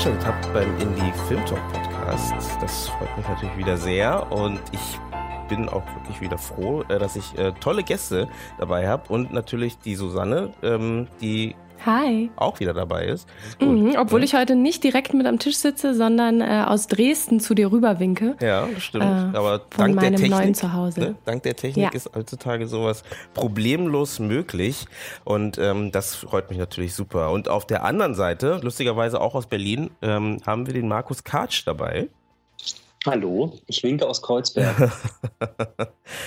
Eingeschaltet habt beim Indie Film Talk Podcast. Das freut mich natürlich wieder sehr und ich bin auch wirklich wieder froh, äh, dass ich äh, tolle Gäste dabei habe und natürlich die Susanne, ähm, die Hi. auch wieder dabei ist. Mhm, obwohl äh, ich heute nicht direkt mit am Tisch sitze, sondern äh, aus Dresden zu dir rüberwinke. Ja, das stimmt. Äh, Aber dank der Technik, neuen Zuhause. Ne, dank der Technik Ja. ist heutzutage sowas problemlos möglich. Und ähm, das freut mich natürlich super. Und auf der anderen Seite, lustigerweise auch aus Berlin, ähm, haben wir den Markus Kartsch dabei. Hallo, ich winke aus Kreuzberg.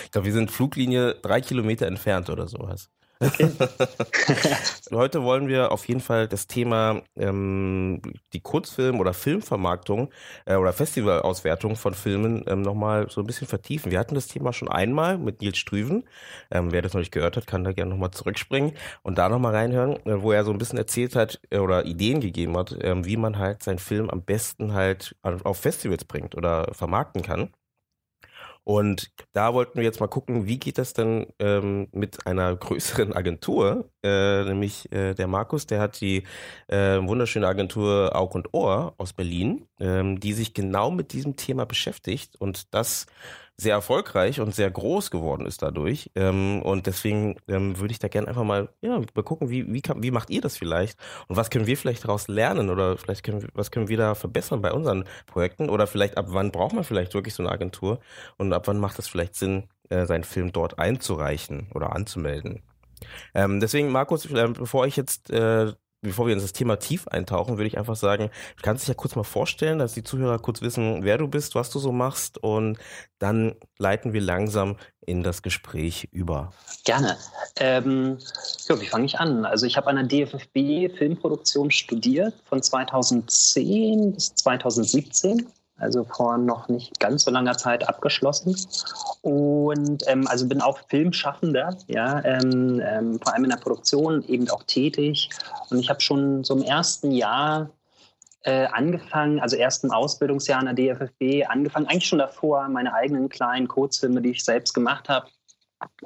ich glaube, wir sind Fluglinie drei Kilometer entfernt oder sowas. Heute wollen wir auf jeden Fall das Thema ähm, die Kurzfilm- oder Filmvermarktung äh, oder Festivalauswertung von Filmen ähm, nochmal so ein bisschen vertiefen. Wir hatten das Thema schon einmal mit Nils Strüven. Ähm, wer das noch nicht gehört hat, kann da gerne nochmal zurückspringen und da nochmal reinhören, äh, wo er so ein bisschen erzählt hat äh, oder Ideen gegeben hat, ähm, wie man halt seinen Film am besten halt auf Festivals bringt oder vermarkten kann. Und da wollten wir jetzt mal gucken, wie geht das denn ähm, mit einer größeren Agentur, äh, nämlich äh, der Markus, der hat die äh, wunderschöne Agentur Aug und Ohr aus Berlin, ähm, die sich genau mit diesem Thema beschäftigt. Und das sehr erfolgreich und sehr groß geworden ist dadurch. Ähm, und deswegen ähm, würde ich da gerne einfach mal, ja, gucken, wie, wie, kann, wie macht ihr das vielleicht? Und was können wir vielleicht daraus lernen? Oder vielleicht können wir, was können wir da verbessern bei unseren Projekten? Oder vielleicht ab wann braucht man vielleicht wirklich so eine Agentur? Und ab wann macht es vielleicht Sinn, äh, seinen Film dort einzureichen oder anzumelden? Ähm, deswegen, Markus, äh, bevor ich jetzt äh, bevor wir in das Thema tief eintauchen, würde ich einfach sagen, du kannst dich ja kurz mal vorstellen, dass die Zuhörer kurz wissen, wer du bist, was du so machst und dann leiten wir langsam in das Gespräch über. Gerne. Ähm, ja, wie fange ich an? Also ich habe an der DFFB Filmproduktion studiert von 2010 bis 2017. Also vor noch nicht ganz so langer Zeit abgeschlossen. Und ähm, also bin auch Filmschaffender, ja, ähm, ähm, vor allem in der Produktion eben auch tätig. Und ich habe schon so im ersten Jahr äh, angefangen, also ersten Ausbildungsjahr an der DFFB, angefangen, eigentlich schon davor, meine eigenen kleinen Kurzfilme, die ich selbst gemacht habe,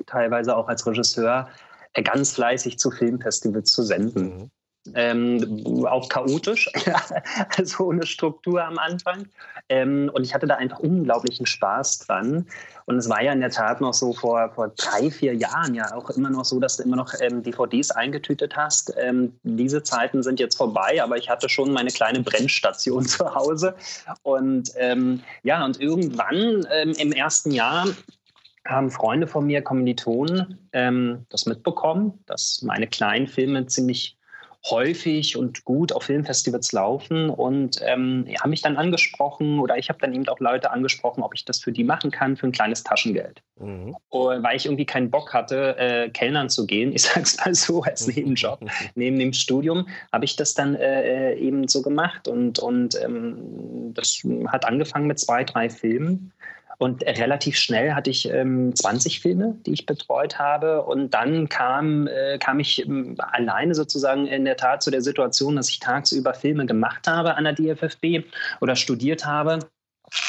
teilweise auch als Regisseur, äh, ganz fleißig zu Filmfestivals zu senden. Ähm, auch chaotisch, also ohne Struktur am Anfang. Ähm, und ich hatte da einfach unglaublichen Spaß dran. Und es war ja in der Tat noch so vor, vor drei, vier Jahren ja auch immer noch so, dass du immer noch ähm, DVDs eingetütet hast. Ähm, diese Zeiten sind jetzt vorbei, aber ich hatte schon meine kleine Brennstation zu Hause. Und ähm, ja, und irgendwann ähm, im ersten Jahr haben Freunde von mir, Kommilitonen, ähm, das mitbekommen, dass meine kleinen Filme ziemlich häufig und gut auf Filmfestivals laufen und ähm, haben mich dann angesprochen oder ich habe dann eben auch Leute angesprochen, ob ich das für die machen kann für ein kleines Taschengeld. Mhm. Und weil ich irgendwie keinen Bock hatte, äh, Kellnern zu gehen, ich sage es mal so als Nebenjob, neben dem Studium, habe ich das dann äh, eben so gemacht und, und ähm, das hat angefangen mit zwei, drei Filmen. Und relativ schnell hatte ich ähm, 20 Filme, die ich betreut habe. Und dann kam, äh, kam ich ähm, alleine sozusagen in der Tat zu der Situation, dass ich tagsüber Filme gemacht habe an der DFFB oder studiert habe.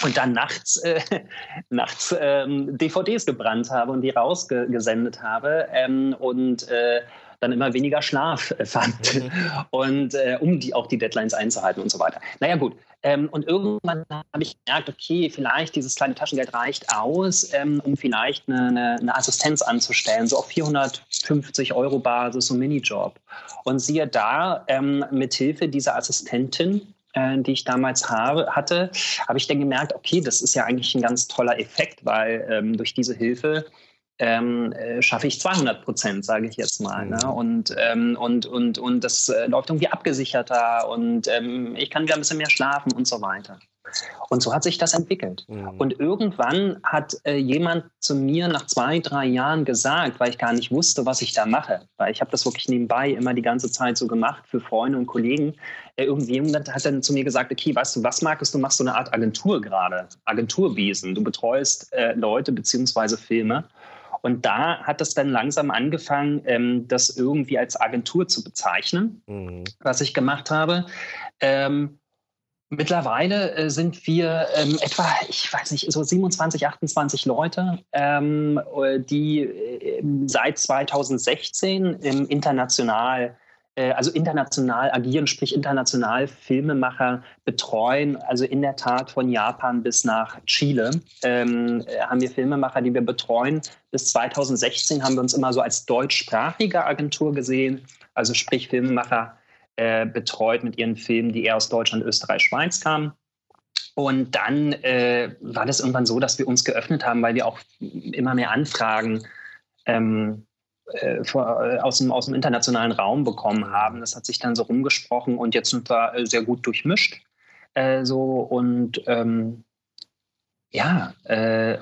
Und dann nachts, äh, nachts ähm, DVDs gebrannt habe und die rausgesendet habe. Ähm, und äh, dann immer weniger Schlaf äh, fand. Mhm. Und äh, um die auch die Deadlines einzuhalten und so weiter. Naja, gut. Ähm, und irgendwann habe ich gemerkt, okay, vielleicht dieses kleine Taschengeld reicht aus, ähm, um vielleicht eine, eine, eine Assistenz anzustellen, so auf 450 Euro Basis, so Minijob. Und siehe da, ähm, mit Hilfe dieser Assistentin, äh, die ich damals habe, hatte, habe ich dann gemerkt, okay, das ist ja eigentlich ein ganz toller Effekt, weil ähm, durch diese Hilfe ähm, äh, schaffe ich 200 Prozent, sage ich jetzt mal. Ne? Und, ähm, und, und, und das äh, läuft irgendwie abgesicherter und ähm, ich kann wieder ein bisschen mehr schlafen und so weiter. Und so hat sich das entwickelt. Mhm. Und irgendwann hat äh, jemand zu mir nach zwei, drei Jahren gesagt, weil ich gar nicht wusste, was ich da mache, weil ich habe das wirklich nebenbei immer die ganze Zeit so gemacht für Freunde und Kollegen. Äh, irgendjemand hat dann zu mir gesagt, okay, weißt du, was Markus, du machst so eine Art Agentur gerade, Agenturwesen. Du betreust äh, Leute beziehungsweise Filme. Und da hat es dann langsam angefangen, ähm, das irgendwie als Agentur zu bezeichnen, mhm. was ich gemacht habe. Ähm, Mittlerweile äh, sind wir ähm, etwa, ich weiß nicht, so 27, 28 Leute, ähm, äh, die äh, seit 2016 im international, also international agieren, sprich international Filmemacher betreuen. Also in der Tat von Japan bis nach Chile ähm, äh, haben wir Filmemacher, die wir betreuen. Bis 2016 haben wir uns immer so als deutschsprachige Agentur gesehen, also sprich Filmemacher äh, betreut mit ihren Filmen, die eher aus Deutschland, Österreich, Schweiz kamen. Und dann äh, war das irgendwann so, dass wir uns geöffnet haben, weil wir auch immer mehr Anfragen ähm, äh, äh, aus, dem, aus dem internationalen Raum bekommen haben. Das hat sich dann so rumgesprochen und jetzt sind wir äh, sehr gut durchmischt. Äh, so und ähm, ja,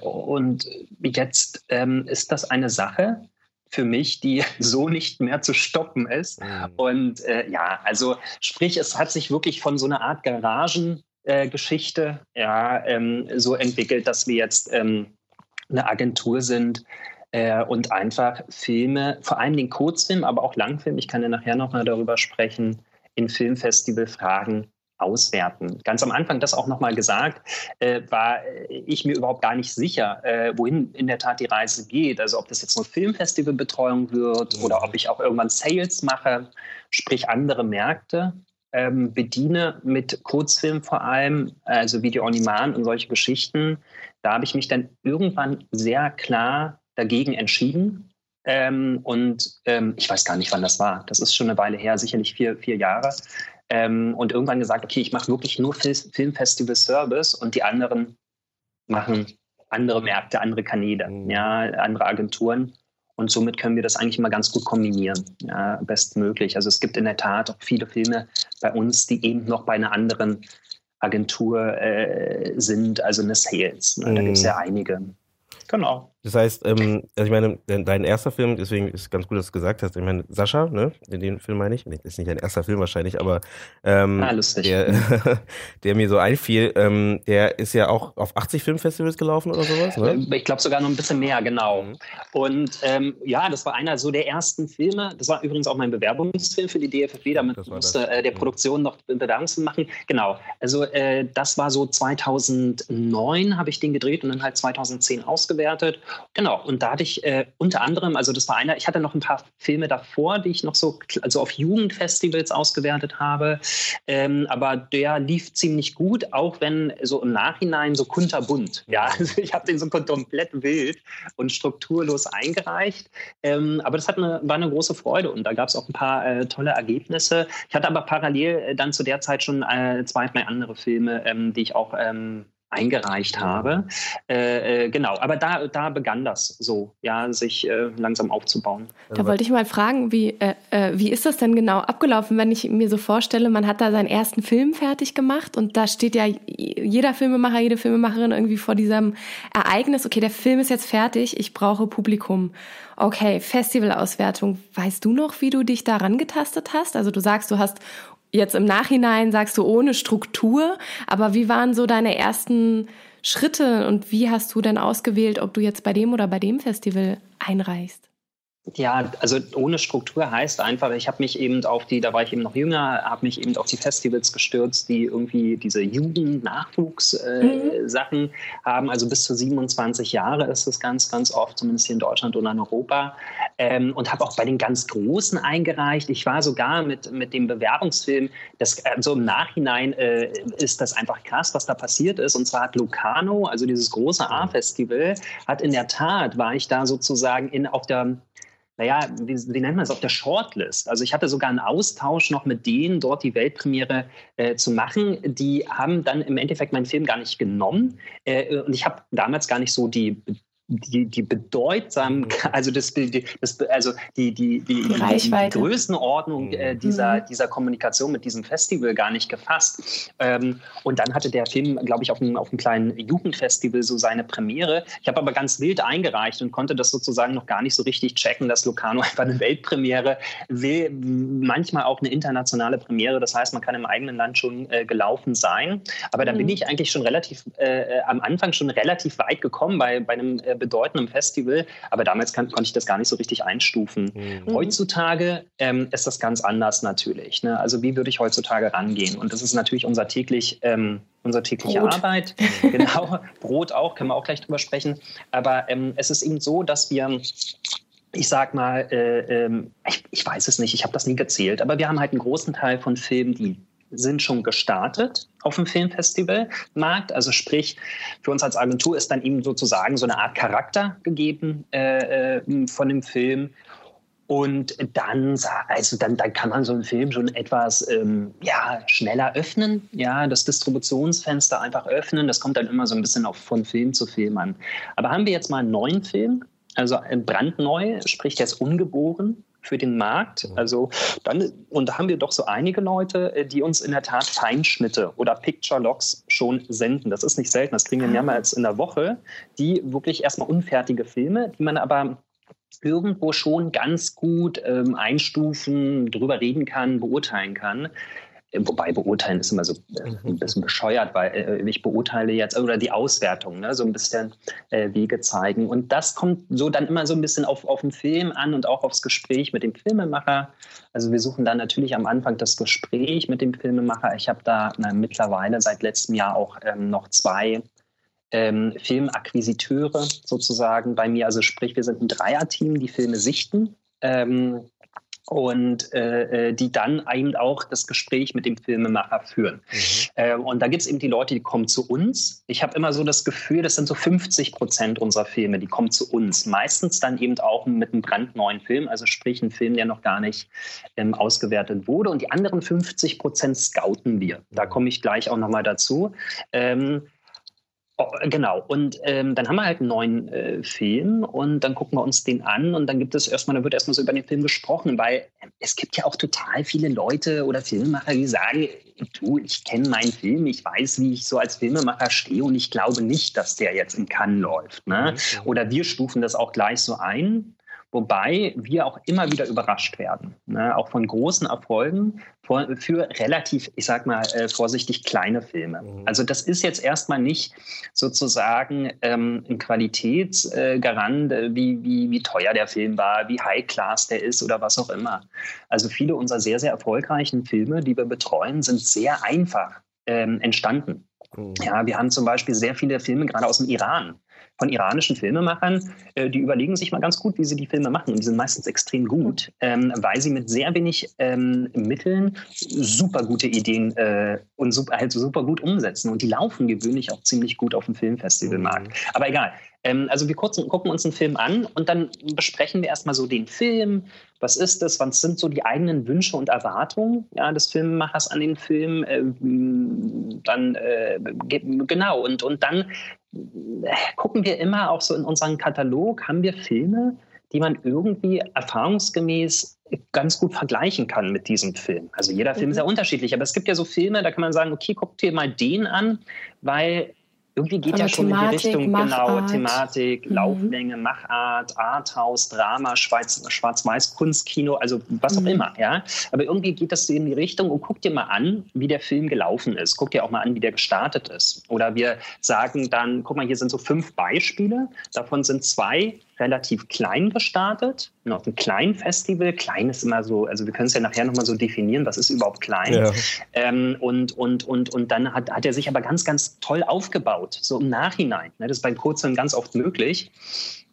und jetzt ähm, ist das eine Sache, für mich, die so nicht mehr zu stoppen ist. Mhm. Und äh, ja, also sprich, es hat sich wirklich von so einer Art Garagengeschichte äh, ja, ähm, so entwickelt, dass wir jetzt ähm, eine Agentur sind äh, und einfach Filme, vor allem den Kurzfilm, aber auch Langfilm, ich kann ja nachher nochmal darüber sprechen, in Filmfestivalfragen auswerten. Ganz am Anfang das auch nochmal gesagt, äh, war ich mir überhaupt gar nicht sicher, äh, wohin in der Tat die Reise geht. Also ob das jetzt eine Filmfestivalbetreuung wird mhm. oder ob ich auch irgendwann Sales mache, sprich andere Märkte ähm, bediene mit Kurzfilm vor allem, also Video on Demand und solche Geschichten. Da habe ich mich dann irgendwann sehr klar dagegen entschieden. Ähm, und ähm, ich weiß gar nicht, wann das war. Das ist schon eine Weile her, sicherlich vier, vier Jahre ähm, und irgendwann gesagt, okay, ich mache wirklich nur Fil Filmfestival Service und die anderen machen andere Märkte, andere Kanäle, mhm. ja, andere Agenturen. Und somit können wir das eigentlich mal ganz gut kombinieren, ja, bestmöglich. Also es gibt in der Tat auch viele Filme bei uns, die eben noch bei einer anderen Agentur äh, sind, also eine Sales. Ne? Da gibt es ja mhm. einige. Genau. Das heißt, ähm, also ich meine, dein erster Film, deswegen ist es ganz gut, dass du gesagt hast, ich meine, Sascha, ne, in den Film meine ich, nee, ist nicht dein erster Film wahrscheinlich, aber ähm, ah, der, der mir so einfiel, ähm, der ist ja auch auf 80 Filmfestivals gelaufen oder sowas, ne? Ich glaube sogar noch ein bisschen mehr, genau. Und ähm, ja, das war einer so der ersten Filme, das war übrigens auch mein Bewerbungsfilm für die DFFW, damit musste äh, der mhm. Produktion noch Bewerbungsfilm machen. Genau, also äh, das war so 2009 habe ich den gedreht und dann halt 2010 ausgewertet Genau, und da hatte ich äh, unter anderem, also das war einer, ich hatte noch ein paar Filme davor, die ich noch so also auf Jugendfestivals ausgewertet habe, ähm, aber der lief ziemlich gut, auch wenn so im Nachhinein so kunterbunt. Ja, also ich habe den so komplett wild und strukturlos eingereicht, ähm, aber das hat eine, war eine große Freude und da gab es auch ein paar äh, tolle Ergebnisse. Ich hatte aber parallel äh, dann zu der Zeit schon äh, zwei, drei andere Filme, ähm, die ich auch ähm, eingereicht habe. Äh, äh, genau, aber da, da begann das so, ja, sich äh, langsam aufzubauen. Da wollte ich mal fragen, wie, äh, äh, wie ist das denn genau abgelaufen, wenn ich mir so vorstelle, man hat da seinen ersten Film fertig gemacht und da steht ja jeder Filmemacher, jede Filmemacherin irgendwie vor diesem Ereignis, okay, der Film ist jetzt fertig, ich brauche Publikum. Okay, Festivalauswertung. Weißt du noch, wie du dich da rangetastet hast? Also du sagst, du hast Jetzt im Nachhinein sagst du ohne Struktur, aber wie waren so deine ersten Schritte und wie hast du denn ausgewählt, ob du jetzt bei dem oder bei dem Festival einreichst? Ja, also ohne Struktur heißt einfach, ich habe mich eben auf die, da war ich eben noch jünger, habe mich eben auf die Festivals gestürzt, die irgendwie diese Jugend-Nachwuchs-Sachen äh, mhm. haben. Also bis zu 27 Jahre ist es ganz, ganz oft, zumindest hier in Deutschland oder in Europa. Ähm, und habe auch bei den ganz Großen eingereicht. Ich war sogar mit, mit dem Bewerbungsfilm, das, also im Nachhinein äh, ist das einfach krass, was da passiert ist. Und zwar hat Lucano, also dieses große A-Festival, hat in der Tat, war ich da sozusagen in, auf der naja, wie, wie nennt man es, auf der Shortlist. Also ich hatte sogar einen Austausch noch mit denen, dort die Weltpremiere äh, zu machen. Die haben dann im Endeffekt meinen Film gar nicht genommen. Äh, und ich habe damals gar nicht so die die, die bedeutsamen, mhm. also das, das also die, die, die, die, Reichweite. die Größenordnung äh, mhm. dieser, dieser Kommunikation mit diesem Festival gar nicht gefasst. Ähm, und dann hatte der Film, glaube ich, auf einem, auf einem kleinen Jugendfestival so seine Premiere. Ich habe aber ganz wild eingereicht und konnte das sozusagen noch gar nicht so richtig checken, dass Locarno einfach eine Weltpremiere will, manchmal auch eine internationale Premiere. Das heißt, man kann im eigenen Land schon äh, gelaufen sein. Aber da mhm. bin ich eigentlich schon relativ äh, äh, am Anfang schon relativ weit gekommen bei, bei einem äh, bedeutendem Festival. Aber damals kann, konnte ich das gar nicht so richtig einstufen. Mhm. Heutzutage ähm, ist das ganz anders natürlich. Ne? Also wie würde ich heutzutage rangehen? Und das ist natürlich unser täglich ähm, unsere tägliche Brot. Arbeit. genau, Brot auch, können wir auch gleich drüber sprechen. Aber ähm, es ist eben so, dass wir ich sag mal, äh, äh, ich, ich, weiß es nicht, ich habe das nie gezählt, aber wir haben halt einen großen Teil von Filmen, die sind schon gestartet auf dem Filmfestivalmarkt. Also sprich, für uns als Agentur ist dann eben sozusagen so eine Art Charakter gegeben äh, äh, von dem Film. Und dann, also dann, dann kann man so einen Film schon etwas ähm, ja, schneller öffnen, ja, das Distributionsfenster einfach öffnen. Das kommt dann immer so ein bisschen auch von Film zu Film an. Aber haben wir jetzt mal einen neuen Film, also brandneu, sprich ist ungeboren, für den Markt. Mhm. Also dann, und da haben wir doch so einige Leute, äh, die uns in der Tat Feinschnitte oder Picture Logs schon senden. Das ist nicht selten, das kriegen wir ah. mehrmals in der Woche, die wirklich erstmal unfertige Filme, die man aber irgendwo schon ganz gut ähm, einstufen, drüber reden kann, beurteilen kann. Wobei beurteilen ist immer so äh, mhm. ein bisschen bescheuert, weil äh, ich beurteile jetzt, oder die Auswertung, ne, so ein bisschen äh, Wege zeigen. Und das kommt so dann immer so ein bisschen auf, auf den Film an und auch aufs Gespräch mit dem Filmemacher. Also wir suchen dann natürlich am Anfang das Gespräch mit dem Filmemacher. Ich habe da na, mittlerweile seit letztem Jahr auch ähm, noch zwei ähm, Filmakquisiteure sozusagen bei mir. Also sprich, wir sind ein Dreierteam, die Filme sichten. Ähm, und äh, äh, die dann eben auch das Gespräch mit dem Filmemacher führen. Mhm. Äh, und da gibt es eben die Leute, die kommen zu uns. Ich habe immer so das Gefühl, das sind so 50 Prozent unserer Filme, die kommen zu uns. Meistens dann eben auch mit einem brandneuen Film, also sprich ein Film, der noch gar nicht ähm, ausgewertet wurde. Und die anderen 50 Prozent scouten wir. Da mhm. komme ich gleich auch nochmal dazu. Ähm, Oh, genau. Und ähm, dann haben wir halt einen neuen äh, Film und dann gucken wir uns den an und dann gibt es erstmal, da wird erstmal so über den Film gesprochen, weil es gibt ja auch total viele Leute oder Filmemacher, die sagen, du, ich kenne meinen Film, ich weiß, wie ich so als Filmemacher stehe und ich glaube nicht, dass der jetzt in Cannes läuft. Ne? Mhm. Oder wir stufen das auch gleich so ein. Wobei wir auch immer wieder überrascht werden, ne? auch von großen Erfolgen für, für relativ, ich sag mal äh, vorsichtig, kleine Filme. Mhm. Also das ist jetzt erstmal nicht sozusagen ähm, ein Qualitätsgarant, äh, wie, wie, wie teuer der Film war, wie high class der ist oder was auch immer. Also viele unserer sehr, sehr erfolgreichen Filme, die wir betreuen, sind sehr einfach ähm, entstanden. Mhm. Ja, wir haben zum Beispiel sehr viele Filme gerade aus dem Iran von iranischen Filmemachern, äh, die überlegen sich mal ganz gut, wie sie die Filme machen. Und die sind meistens extrem gut, ähm, weil sie mit sehr wenig ähm, Mitteln super gute Ideen äh, und super, halt super gut umsetzen. Und die laufen gewöhnlich auch ziemlich gut auf dem Filmfestivalmarkt. Mhm. Aber egal. Ähm, also wir kurzen, gucken uns einen Film an und dann besprechen wir erstmal so den Film. Was ist das? Was sind so die eigenen Wünsche und Erwartungen ja, des Filmemachers an den Film? Äh, dann äh, genau und, und dann gucken wir immer auch so in unseren Katalog, haben wir Filme, die man irgendwie erfahrungsgemäß ganz gut vergleichen kann mit diesem Film. Also jeder Film mhm. ist ja unterschiedlich, aber es gibt ja so Filme, da kann man sagen, okay, guck dir mal den an, weil irgendwie geht ja schon Thematik, in die Richtung, genau, Machart. genau, Thematik, mhm. Lauflänge, Machart, Arthouse, Drama, Schwarz-Weiß, Kunstkino, also was auch mhm. immer, ja. Aber irgendwie geht das in die Richtung und guck dir mal an, wie der Film gelaufen ist. Guck dir auch mal an, wie der gestartet ist. Oder wir sagen dann, guck mal, hier sind so fünf Beispiele. Davon sind zwei relativ klein gestartet, noch ein kleinen Festival. Klein ist immer so, also wir können es ja nachher nochmal so definieren, was ist überhaupt klein. Ja. Ähm, und, und, und, und dann hat, hat er sich aber ganz, ganz toll aufgebaut, so im Nachhinein. Ne? Das ist beim Kurzfilm ganz oft möglich.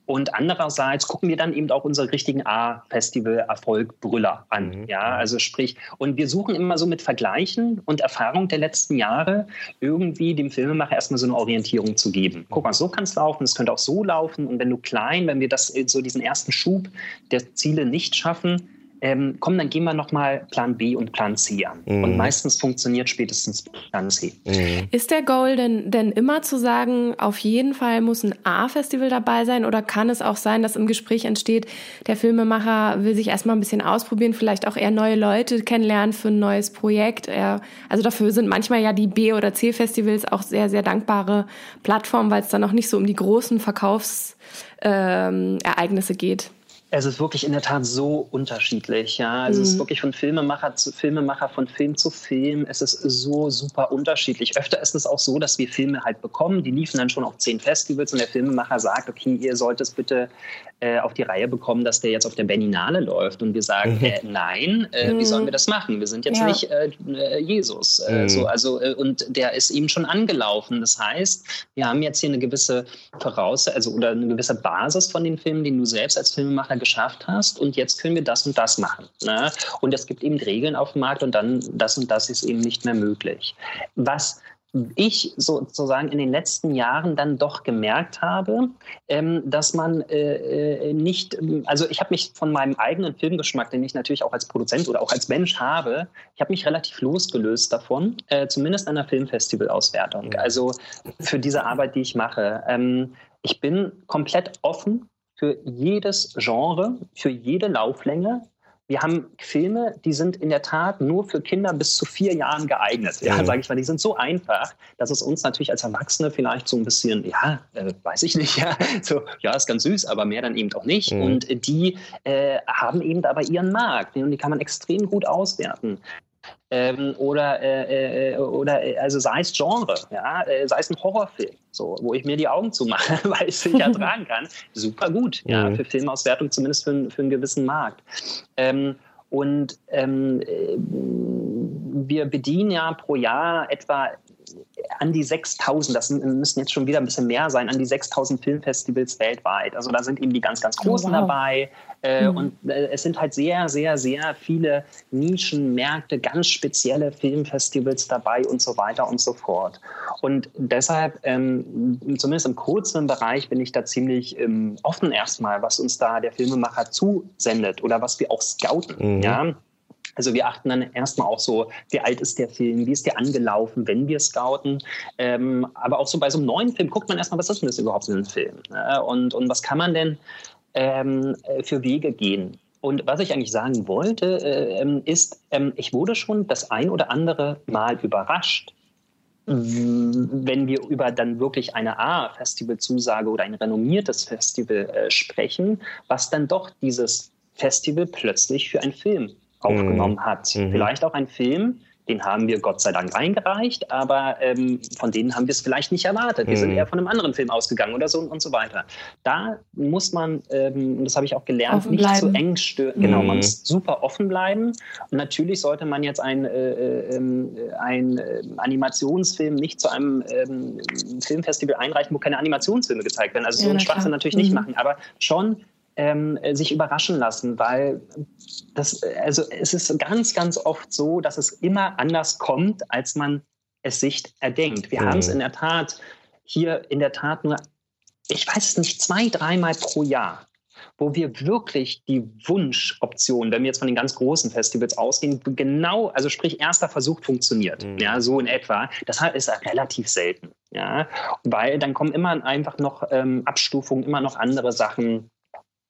Und andererseits gucken wir dann eben auch unsere richtigen A-Festival-Erfolg-Brüller an. Mhm. Ja, also sprich, und wir suchen immer so mit Vergleichen und Erfahrung der letzten Jahre irgendwie dem Filmemacher erstmal so eine Orientierung zu geben. Guck mal, so kann es laufen, es könnte auch so laufen. Und wenn du klein, wenn wir das so diesen ersten Schub der Ziele nicht schaffen, ähm, komm, dann gehen wir nochmal Plan B und Plan C an. Mhm. Und meistens funktioniert spätestens Plan C. Mhm. Ist der Goal denn, denn immer zu sagen, auf jeden Fall muss ein A-Festival dabei sein oder kann es auch sein, dass im Gespräch entsteht, der Filmemacher will sich erstmal ein bisschen ausprobieren, vielleicht auch eher neue Leute kennenlernen für ein neues Projekt. Er, also dafür sind manchmal ja die B- oder C-Festivals auch sehr, sehr dankbare Plattformen, weil es dann auch nicht so um die großen Verkaufsereignisse ähm, geht. Es ist wirklich in der Tat so unterschiedlich. Ja, also mhm. es ist mhm. wirklich von Filmemacher zu Filmemacher, von Film zu Film. Es ist so super unterschiedlich. Öfter ist es auch so, dass wir Filme halt bekommen. Die liefen dann schon auf zehn Festivals und der Filmemacher sagt, okay, ihr sollt es bitte äh, auf die Reihe bekommen, dass der jetzt auf der Berninale läuft. Und wir sagen, mhm. äh, nein, äh, wie sollen wir das machen? Wir sind jetzt ja. nicht äh, äh, Jesus. Äh, mhm. so, also, und der ist ihm schon angelaufen. Das heißt, wir haben jetzt hier eine gewisse Voraussetzung, also oder eine gewisse Basis von den Filmen, den du selbst als Filmemacher geschafft hast. Und jetzt können wir das und das machen. Ne? Und es gibt eben Regeln auf dem Markt und dann das und das ist eben nicht mehr möglich. Was ich sozusagen in den letzten Jahren dann doch gemerkt habe, ähm, dass man äh, äh, nicht, also ich habe mich von meinem eigenen Filmgeschmack, den ich natürlich auch als Produzent oder auch als Mensch habe, ich habe mich relativ losgelöst davon, äh, zumindest an der Filmfestival-Auswertung. Also für diese Arbeit, die ich mache. Ähm, ich bin komplett offen für jedes Genre, für jede Lauflänge, wir haben Filme, die sind in der Tat nur für Kinder bis zu vier Jahren geeignet. Ja, mhm. sage ich mal, die sind so einfach, dass es uns natürlich als Erwachsene vielleicht so ein bisschen, ja, äh, weiß ich nicht, ja, so, ja, ist ganz süß, aber mehr dann eben auch nicht. Mhm. Und die äh, haben eben dabei ihren Markt und die kann man extrem gut auswerten ähm, oder, äh, äh, oder äh, also sei es Genre, ja, äh, sei es ein Horrorfilm, so, wo ich mir die Augen zumache, weil ich es nicht ertragen kann. Super gut, ja, mhm. für Filmauswertung zumindest für, für einen gewissen Markt. Ähm, und ähm, äh, wir bedienen ja pro Jahr etwa an die 6000, das müssen jetzt schon wieder ein bisschen mehr sein, an die 6000 Filmfestivals weltweit. Also da sind eben die ganz, ganz oh, großen oh, wow. dabei. Äh, mhm. Und äh, es sind halt sehr, sehr, sehr viele Nischenmärkte, ganz spezielle Filmfestivals dabei und so weiter und so fort. Und deshalb, ähm, zumindest im kurzen Bereich, bin ich da ziemlich ähm, offen erstmal, was uns da der Filmemacher zusendet oder was wir auch scouten. Mhm. Ja? Also wir achten dann erstmal auch so, wie alt ist der Film, wie ist der angelaufen, wenn wir scouten. Ähm, aber auch so bei so einem neuen Film guckt man erstmal, was ist denn das überhaupt für ein Film? Und, und was kann man denn ähm, für Wege gehen? Und was ich eigentlich sagen wollte, äh, ähm, ist, ähm, ich wurde schon das ein oder andere Mal überrascht, wenn wir über dann wirklich eine A-Festival-Zusage oder ein renommiertes Festival äh, sprechen, was dann doch dieses Festival plötzlich für einen Film aufgenommen mhm. hat. Mhm. Vielleicht auch ein Film, den haben wir Gott sei Dank eingereicht, aber ähm, von denen haben wir es vielleicht nicht erwartet. Wir mhm. sind eher von einem anderen Film ausgegangen oder so und, und so weiter. Da muss man, ähm, das habe ich auch gelernt, offen nicht bleiben. zu eng stören. Genau, man mhm. muss super offen bleiben. Und natürlich sollte man jetzt ein, äh, äh, ähm, ein äh, Animationsfilm nicht zu einem ähm, Filmfestival einreichen, wo keine Animationsfilme gezeigt werden. Also so ja, einen Schwachsinn natürlich mhm. nicht machen, aber schon ähm, sich überraschen lassen, weil das, also es ist ganz, ganz oft so, dass es immer anders kommt, als man es sich erdenkt. Wir mhm. haben es in der Tat hier in der Tat nur, ich weiß es nicht, zwei, dreimal pro Jahr, wo wir wirklich die Wunschoption, wenn wir jetzt von den ganz großen Festivals ausgehen, genau, also sprich, erster Versuch funktioniert, mhm. ja, so in etwa. Das ist relativ selten, ja, weil dann kommen immer einfach noch ähm, Abstufungen, immer noch andere Sachen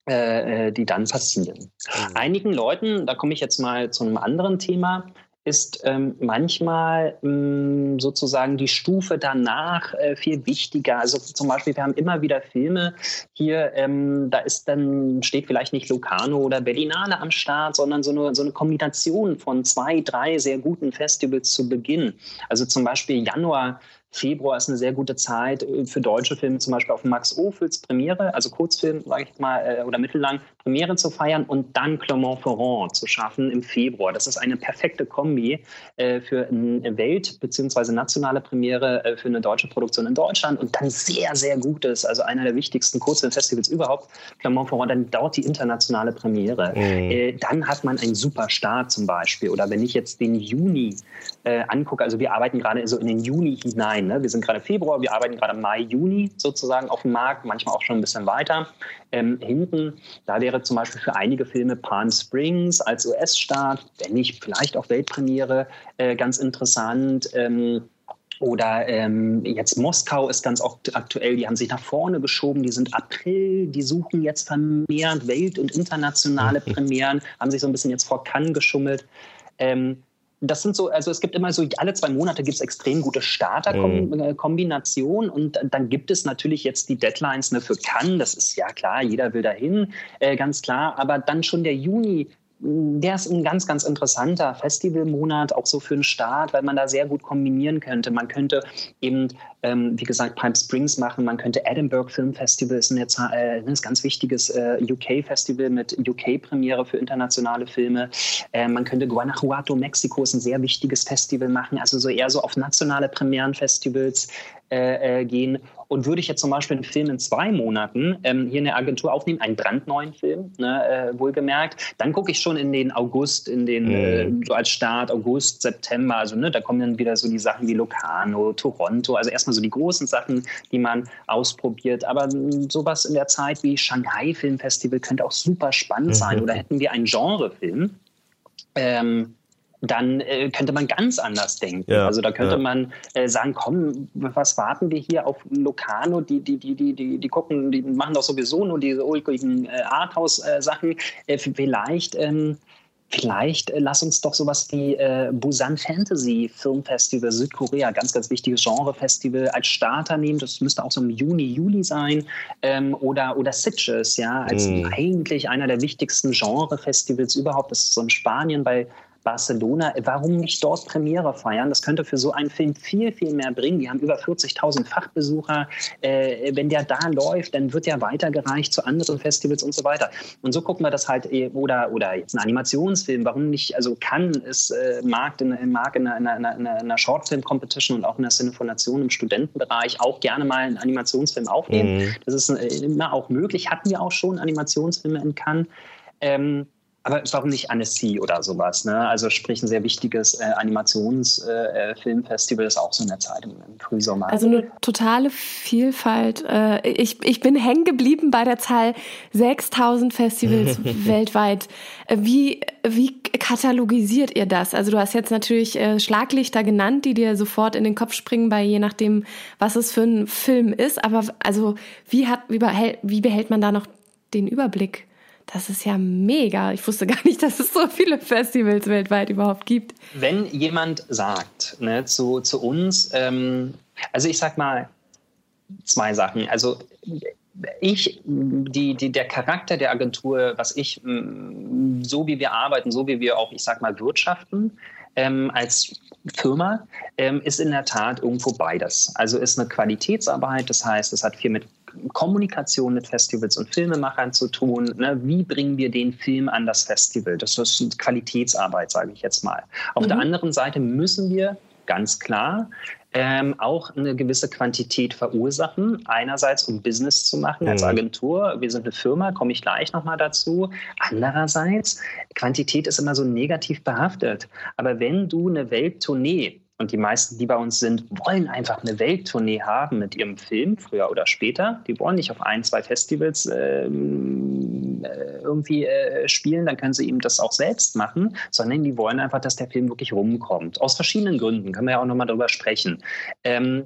äh, äh, die dann passieren. Mhm. Einigen Leuten, da komme ich jetzt mal zu einem anderen Thema, ist ähm, manchmal ähm, sozusagen die Stufe danach äh, viel wichtiger. Also zum Beispiel, wir haben immer wieder Filme hier, ähm, da ist dann, steht vielleicht nicht Locarno oder Berlinale am Start, sondern so eine, so eine Kombination von zwei, drei sehr guten Festivals zu Beginn. Also zum Beispiel Januar Februar ist eine sehr gute Zeit äh, für deutsche Filme, zum Beispiel auf Max Ophüls Premiere, also Kurzfilm, sage ich mal, äh, oder mittellang Premiere zu feiern und dann Clermont-Ferrand zu schaffen im Februar. Das ist eine perfekte Kombi äh, für eine Welt- bzw. nationale Premiere für eine deutsche Produktion in Deutschland und dann sehr, sehr gutes, also einer der wichtigsten Kurzfilmfestivals überhaupt, Clermont-Ferrand, dann dort die internationale Premiere. Mhm. Dann hat man einen super Start zum Beispiel. Oder wenn ich jetzt den Juni angucke, also wir arbeiten gerade so in den Juni hinein, sein. Ne? Wir sind gerade Februar, wir arbeiten gerade Mai, Juni sozusagen auf dem Markt, manchmal auch schon ein bisschen weiter. Ähm, hinten, da wäre zum Beispiel für einige Filme Palm Springs als US-Staat, wenn nicht vielleicht auch Weltpremiere, äh, ganz interessant. Ähm, oder ähm, jetzt Moskau ist ganz aktuell, die haben sich nach vorne geschoben, die sind April, die suchen jetzt vermehrt Welt- und internationale. Premieren, haben sich so ein bisschen jetzt vor Cannes geschummelt. Ähm, das sind so, also es gibt immer so, alle zwei Monate gibt es extrem gute Starterkombinationen mhm. und dann gibt es natürlich jetzt die Deadlines ne, für Cannes, das ist ja klar, jeder will dahin, äh, ganz klar, aber dann schon der Juni der ist ein ganz, ganz interessanter Festivalmonat, auch so für den Start, weil man da sehr gut kombinieren könnte. Man könnte eben, ähm, wie gesagt, Palm Springs machen, man könnte Edinburgh Film Festival, ist ein, jetzt, äh, ein ganz wichtiges äh, UK-Festival mit UK-Premiere für internationale Filme. Äh, man könnte Guanajuato, Mexiko, ist ein sehr wichtiges Festival machen, also so eher so auf nationale Premierenfestivals äh, äh, gehen. Und würde ich jetzt zum Beispiel einen Film in zwei Monaten ähm, hier in der Agentur aufnehmen, einen brandneuen Film, ne, äh, wohlgemerkt, dann gucke ich schon in den August, in den, mhm. äh, so als Start, August, September, also ne, da kommen dann wieder so die Sachen wie Locarno, Toronto, also erstmal so die großen Sachen, die man ausprobiert. Aber sowas in der Zeit wie Shanghai Filmfestival könnte auch super spannend mhm. sein. Oder hätten wir einen Genrefilm, ähm, dann äh, könnte man ganz anders denken. Ja, also da könnte ja. man äh, sagen, komm, was warten wir hier auf Locarno, die, die, die, die, die, die gucken, die machen doch sowieso nur diese ulkigen äh, Arthouse-Sachen. Äh, vielleicht ähm, Vielleicht äh, lass uns doch sowas wie äh, Busan Fantasy Film Festival Südkorea, ganz, ganz wichtiges Genre-Festival, als Starter nehmen. Das müsste auch so im Juni, Juli sein. Ähm, oder, oder Sitges, ja, als mm. eigentlich einer der wichtigsten Genre-Festivals überhaupt. Das ist so in Spanien bei Barcelona, warum nicht dort Premiere feiern? Das könnte für so einen Film viel, viel mehr bringen. Die haben über 40.000 Fachbesucher. Äh, wenn der da läuft, dann wird der weitergereicht zu anderen Festivals und so weiter. Und so gucken wir das halt, äh, oder, oder jetzt ein Animationsfilm, warum nicht, also kann es äh, Markt in, Markt in, einer, in, einer, in einer Shortfilm-Competition und auch in der Cinefonation im Studentenbereich auch gerne mal einen Animationsfilm aufnehmen. Mhm. Das ist äh, immer auch möglich. Hatten wir auch schon Animationsfilme in Cannes. Ähm, aber warum nicht Annecy oder sowas? Ne? Also sprich ein sehr wichtiges äh, Animationsfilmfestival äh, ist auch so in der Zeit im, im, Frühsommer. Also eine totale Vielfalt. Äh, ich, ich bin hängen geblieben bei der Zahl 6000 Festivals weltweit. Äh, wie, wie katalogisiert ihr das? Also du hast jetzt natürlich äh, Schlaglichter genannt, die dir sofort in den Kopf springen bei je nachdem, was es für ein Film ist. Aber also wie, hat, wie, behält, wie behält man da noch den Überblick? Das ist ja mega. Ich wusste gar nicht, dass es so viele Festivals weltweit überhaupt gibt. Wenn jemand sagt ne, zu, zu uns, ähm, also ich sag mal zwei Sachen. Also ich, die, die, der Charakter der Agentur, was ich, so wie wir arbeiten, so wie wir auch, ich sag mal, wirtschaften, ähm, als Firma, ähm, ist in der Tat irgendwo beides. Also ist eine Qualitätsarbeit, das heißt, es hat viel mit Kommunikation mit Festivals und Filmemachern zu tun. Ne? Wie bringen wir den Film an das Festival? Das ist Qualitätsarbeit, sage ich jetzt mal. Auf mhm. der anderen Seite müssen wir ganz klar ähm, auch eine gewisse Quantität verursachen. Einerseits, um Business zu machen als mhm. Agentur. Wir sind eine Firma, komme ich gleich nochmal dazu. Andererseits, Quantität ist immer so negativ behaftet. Aber wenn du eine Welttournee und die meisten, die bei uns sind, wollen einfach eine Welttournee haben mit ihrem Film, früher oder später. Die wollen nicht auf ein, zwei Festivals ähm, äh, irgendwie äh, spielen, dann können sie eben das auch selbst machen, sondern die wollen einfach, dass der Film wirklich rumkommt. Aus verschiedenen Gründen, können wir ja auch nochmal darüber sprechen. Ähm,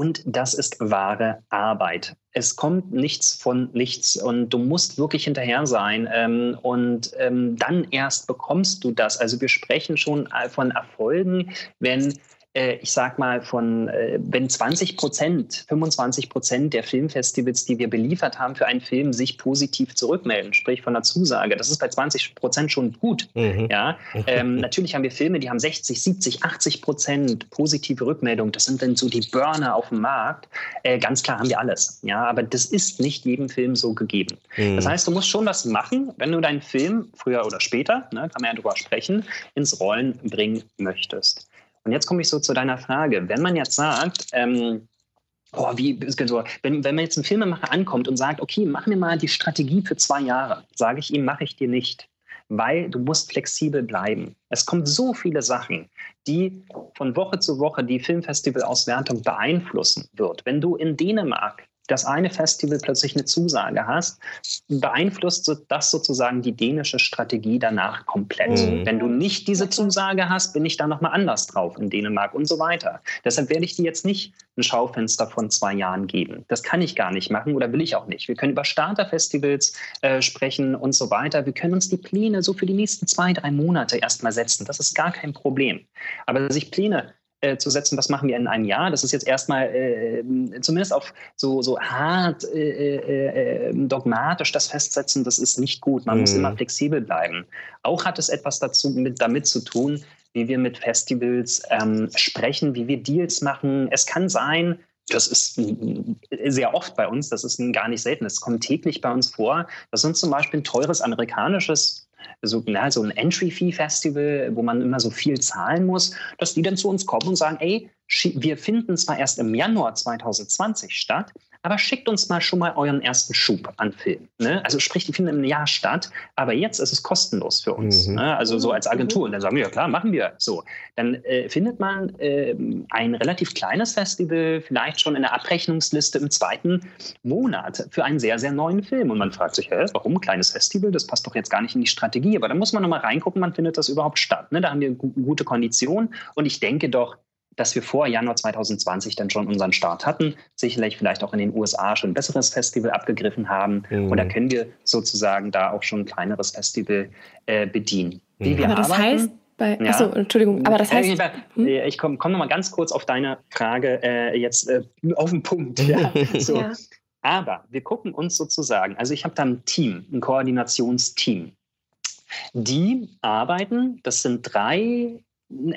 und das ist wahre Arbeit. Es kommt nichts von nichts und du musst wirklich hinterher sein. Ähm, und ähm, dann erst bekommst du das. Also wir sprechen schon von Erfolgen, wenn äh, ich sag mal, von, äh, wenn 20 Prozent, 25 Prozent der Filmfestivals, die wir beliefert haben für einen Film, sich positiv zurückmelden, sprich von der Zusage, das ist bei 20 Prozent schon gut. Mhm. Ja? Ähm, natürlich haben wir Filme, die haben 60, 70, 80 Prozent positive Rückmeldung. Das sind dann so die Burner auf dem Markt. Äh, ganz klar haben wir alles. Ja, aber das ist nicht jedem Film so gegeben. Mhm. Das heißt, du musst schon was machen, wenn du deinen Film früher oder später, ne, kann man ja drüber sprechen, ins Rollen bringen möchtest. Und jetzt komme ich so zu deiner Frage. Wenn man jetzt sagt, ähm, Oh, wie, wenn, wenn man jetzt ein Filmemacher ankommt und sagt, okay, mach mir mal die Strategie für zwei Jahre, sage ich ihm, mache ich dir nicht, weil du musst flexibel bleiben. Es kommen so viele Sachen, die von Woche zu Woche die Filmfestivalauswertung beeinflussen wird. Wenn du in Dänemark das eine Festival plötzlich eine Zusage hast, beeinflusst das sozusagen die dänische Strategie danach komplett. Mhm. Wenn du nicht diese Zusage hast, bin ich da nochmal anders drauf in Dänemark und so weiter. Deshalb werde ich dir jetzt nicht ein Schaufenster von zwei Jahren geben. Das kann ich gar nicht machen oder will ich auch nicht. Wir können über Starterfestivals äh, sprechen und so weiter. Wir können uns die Pläne so für die nächsten zwei, drei Monate erstmal setzen. Das ist gar kein Problem. Aber sich Pläne äh, zu setzen, was machen wir in einem Jahr. Das ist jetzt erstmal äh, zumindest auf so, so hart äh, äh, äh dogmatisch das Festsetzen, das ist nicht gut. Man mhm. muss immer flexibel bleiben. Auch hat es etwas dazu mit, damit zu tun, wie wir mit Festivals ähm, sprechen, wie wir Deals machen. Es kann sein, das ist sehr oft bei uns, das ist gar nicht selten, das kommt täglich bei uns vor, dass uns zum Beispiel ein teures amerikanisches so, na, so ein Entry-Fee-Festival, wo man immer so viel zahlen muss, dass die dann zu uns kommen und sagen, ey, wir finden zwar erst im Januar 2020 statt, aber schickt uns mal schon mal euren ersten Schub an Film. Ne? Also sprich, die finden im Jahr statt, aber jetzt ist es kostenlos für uns. Mhm. Ne? Also so als Agentur. Und dann sagen wir, ja klar, machen wir so. Dann äh, findet man äh, ein relativ kleines Festival vielleicht schon in der Abrechnungsliste im zweiten Monat für einen sehr, sehr neuen Film. Und man fragt sich, hä, warum ein kleines Festival? Das passt doch jetzt gar nicht in die Strategie. Aber da muss man nochmal reingucken, wann findet das überhaupt statt. Ne? Da haben wir gute Konditionen. Und ich denke doch, dass wir vor Januar 2020 dann schon unseren Start hatten, sicherlich vielleicht auch in den USA schon ein besseres Festival abgegriffen haben. Mhm. Und da können wir sozusagen da auch schon ein kleineres Festival äh, bedienen. Wie mhm. wir aber das arbeiten, heißt, bei, ja. Achso, Entschuldigung, aber das heißt. Hm? Ich komme komm noch mal ganz kurz auf deine Frage äh, jetzt äh, auf den Punkt. Ja. So. ja. Aber wir gucken uns sozusagen, also ich habe da ein Team, ein Koordinationsteam. Die arbeiten, das sind drei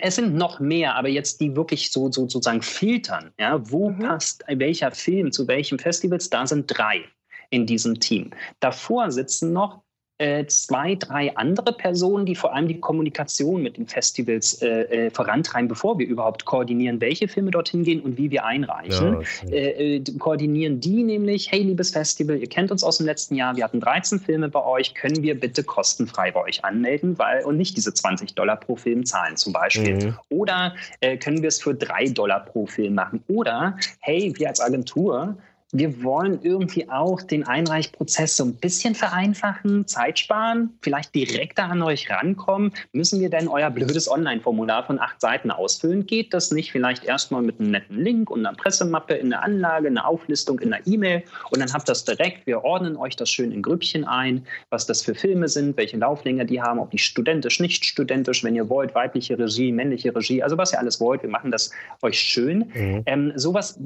es sind noch mehr, aber jetzt die wirklich so, so sozusagen filtern. Ja, wo mhm. passt welcher Film zu welchem Festivals? Da sind drei in diesem Team. Davor sitzen noch äh, zwei, drei andere Personen, die vor allem die Kommunikation mit den Festivals äh, äh, vorantreiben, bevor wir überhaupt koordinieren, welche Filme dorthin gehen und wie wir einreichen. Ja, äh, äh, koordinieren die nämlich, hey, liebes Festival, ihr kennt uns aus dem letzten Jahr, wir hatten 13 Filme bei euch, können wir bitte kostenfrei bei euch anmelden weil, und nicht diese 20 Dollar pro Film zahlen zum Beispiel. Mhm. Oder können wir es für 3 Dollar pro Film machen? Oder, hey, wir als Agentur, wir wollen irgendwie auch den Einreichprozess so ein bisschen vereinfachen, Zeit sparen, vielleicht direkter an euch rankommen. Müssen wir denn euer blödes Online-Formular von acht Seiten ausfüllen? Geht das nicht vielleicht erstmal mit einem netten Link und einer Pressemappe in der Anlage, einer Auflistung in der E-Mail und dann habt ihr das direkt. Wir ordnen euch das schön in Grüppchen ein, was das für Filme sind, welche Lauflänge die haben, ob die studentisch, nicht studentisch, wenn ihr wollt, weibliche Regie, männliche Regie, also was ihr alles wollt. Wir machen das euch schön. Mhm. Ähm, sowas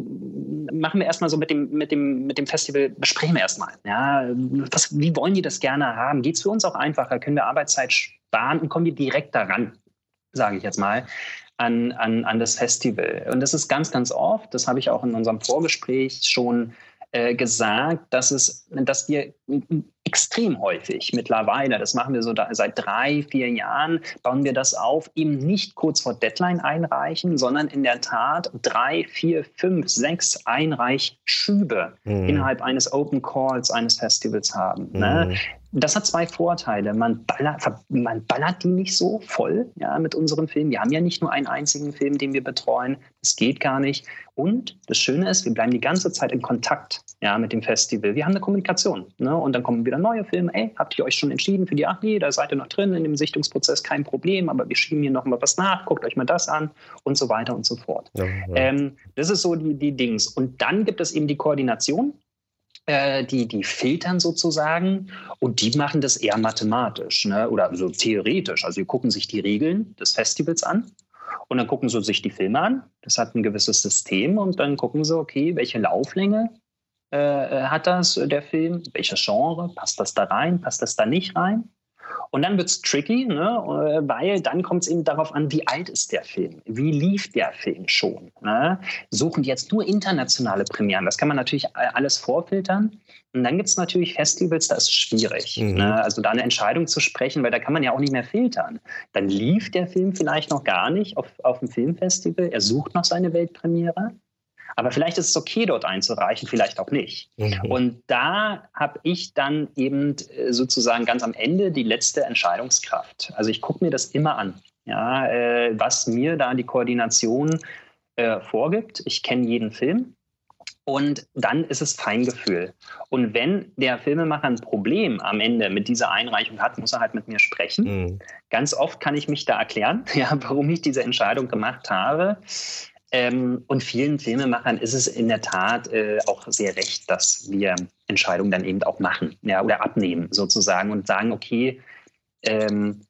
machen wir erstmal so mit dem mit dem, mit dem Festival besprechen wir erstmal. Ja, was, wie wollen die das gerne haben? Geht es für uns auch einfacher? Können wir Arbeitszeit sparen und kommen wir direkt daran, sage ich jetzt mal, an, an, an das Festival? Und das ist ganz, ganz oft, das habe ich auch in unserem Vorgespräch schon äh, gesagt, dass, es, dass wir extrem häufig mittlerweile, das machen wir so da, seit drei, vier Jahren, bauen wir das auf, eben nicht kurz vor Deadline einreichen, sondern in der Tat drei, vier, fünf, sechs Einreichschübe mhm. innerhalb eines Open Calls eines Festivals haben. Mhm. Ne? das hat zwei Vorteile. Man ballert, man ballert die nicht so voll ja, mit unseren Filmen. Wir haben ja nicht nur einen einzigen Film, den wir betreuen. Das geht gar nicht. Und das Schöne ist, wir bleiben die ganze Zeit in Kontakt ja, mit dem Festival. Wir haben eine Kommunikation. Ne? Und dann kommen wieder neue Filme. Ey, habt ihr euch schon entschieden für die? Ach nee, da seid ihr noch drin in dem Sichtungsprozess, kein Problem. Aber wir schieben hier noch mal was nach. Guckt euch mal das an und so weiter und so fort. Ja, ja. Ähm, das ist so die, die Dings. Und dann gibt es eben die Koordination äh, die, die filtern sozusagen und die machen das eher mathematisch ne? oder so theoretisch. Also die gucken sich die Regeln des Festivals an und dann gucken sie sich die Filme an. Das hat ein gewisses System und dann gucken sie, okay, welche Lauflänge äh, hat das, der Film, welches Genre, passt das da rein, passt das da nicht rein? Und dann wird es tricky, ne? weil dann kommt es eben darauf an, wie alt ist der Film? Wie lief der Film schon? Ne? Suchen die jetzt nur internationale Premieren? Das kann man natürlich alles vorfiltern. Und dann gibt es natürlich Festivals, da ist es schwierig. Mhm. Ne? Also da eine Entscheidung zu sprechen, weil da kann man ja auch nicht mehr filtern. Dann lief der Film vielleicht noch gar nicht auf, auf dem Filmfestival. Er sucht noch seine Weltpremiere. Aber vielleicht ist es okay, dort einzureichen, vielleicht auch nicht. Mhm. Und da habe ich dann eben äh, sozusagen ganz am Ende die letzte Entscheidungskraft. Also ich gucke mir das immer an, ja, äh, was mir da die Koordination äh, vorgibt. Ich kenne jeden Film. Und dann ist es Feingefühl. Und wenn der Filmemacher ein Problem am Ende mit dieser Einreichung hat, muss er halt mit mir sprechen. Mhm. Ganz oft kann ich mich da erklären, ja, warum ich diese Entscheidung gemacht habe. Ähm, und vielen Filmemachern ist es in der Tat äh, auch sehr recht, dass wir Entscheidungen dann eben auch machen ja, oder abnehmen sozusagen und sagen, okay, ähm,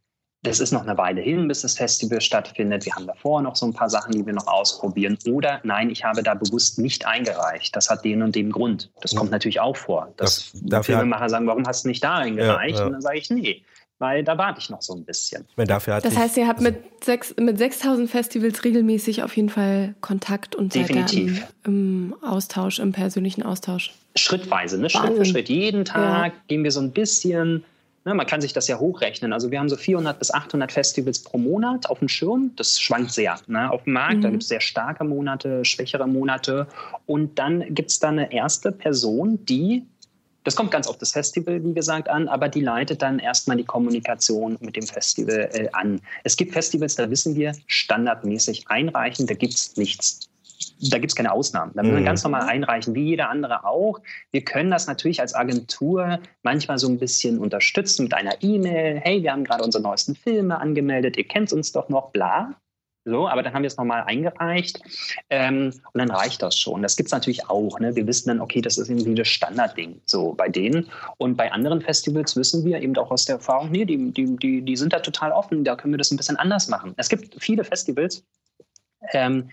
das ist noch eine Weile hin, bis das Festival stattfindet. Wir haben davor noch so ein paar Sachen, die wir noch ausprobieren. Oder nein, ich habe da bewusst nicht eingereicht. Das hat den und den Grund. Das kommt natürlich auch vor, dass das, Filmemacher sagen, warum hast du nicht da eingereicht? Ja, ja. Und dann sage ich, nee, weil da warte ich noch so ein bisschen. Dafür das heißt, ihr habt mit, sechs, mit 6000 Festivals regelmäßig auf jeden Fall Kontakt und seid Definitiv. Im, im, Austausch, im persönlichen Austausch. Schrittweise, ne? Schritt für Schritt. Jeden Tag ja. gehen wir so ein bisschen Ne, man kann sich das ja hochrechnen. Also wir haben so 400 bis 800 Festivals pro Monat auf dem Schirm. Das schwankt sehr ne, auf dem Markt. Mhm. Da gibt es sehr starke Monate, schwächere Monate. Und dann gibt es da eine erste Person, die das kommt ganz auf das Festival, wie gesagt, an, aber die leitet dann erstmal die Kommunikation mit dem Festival äh, an. Es gibt Festivals, da wissen wir, standardmäßig einreichen, da gibt es nichts da gibt es keine Ausnahmen. Da müssen wir mhm. ganz normal einreichen, wie jeder andere auch. Wir können das natürlich als Agentur manchmal so ein bisschen unterstützen mit einer E-Mail. Hey, wir haben gerade unsere neuesten Filme angemeldet, ihr kennt uns doch noch, bla. So, aber dann haben wir es nochmal eingereicht ähm, und dann reicht das schon. Das gibt es natürlich auch. Ne? Wir wissen dann, okay, das ist irgendwie das Standardding so bei denen. Und bei anderen Festivals wissen wir eben auch aus der Erfahrung, nee, die, die, die, die sind da total offen, da können wir das ein bisschen anders machen. Es gibt viele Festivals, ähm,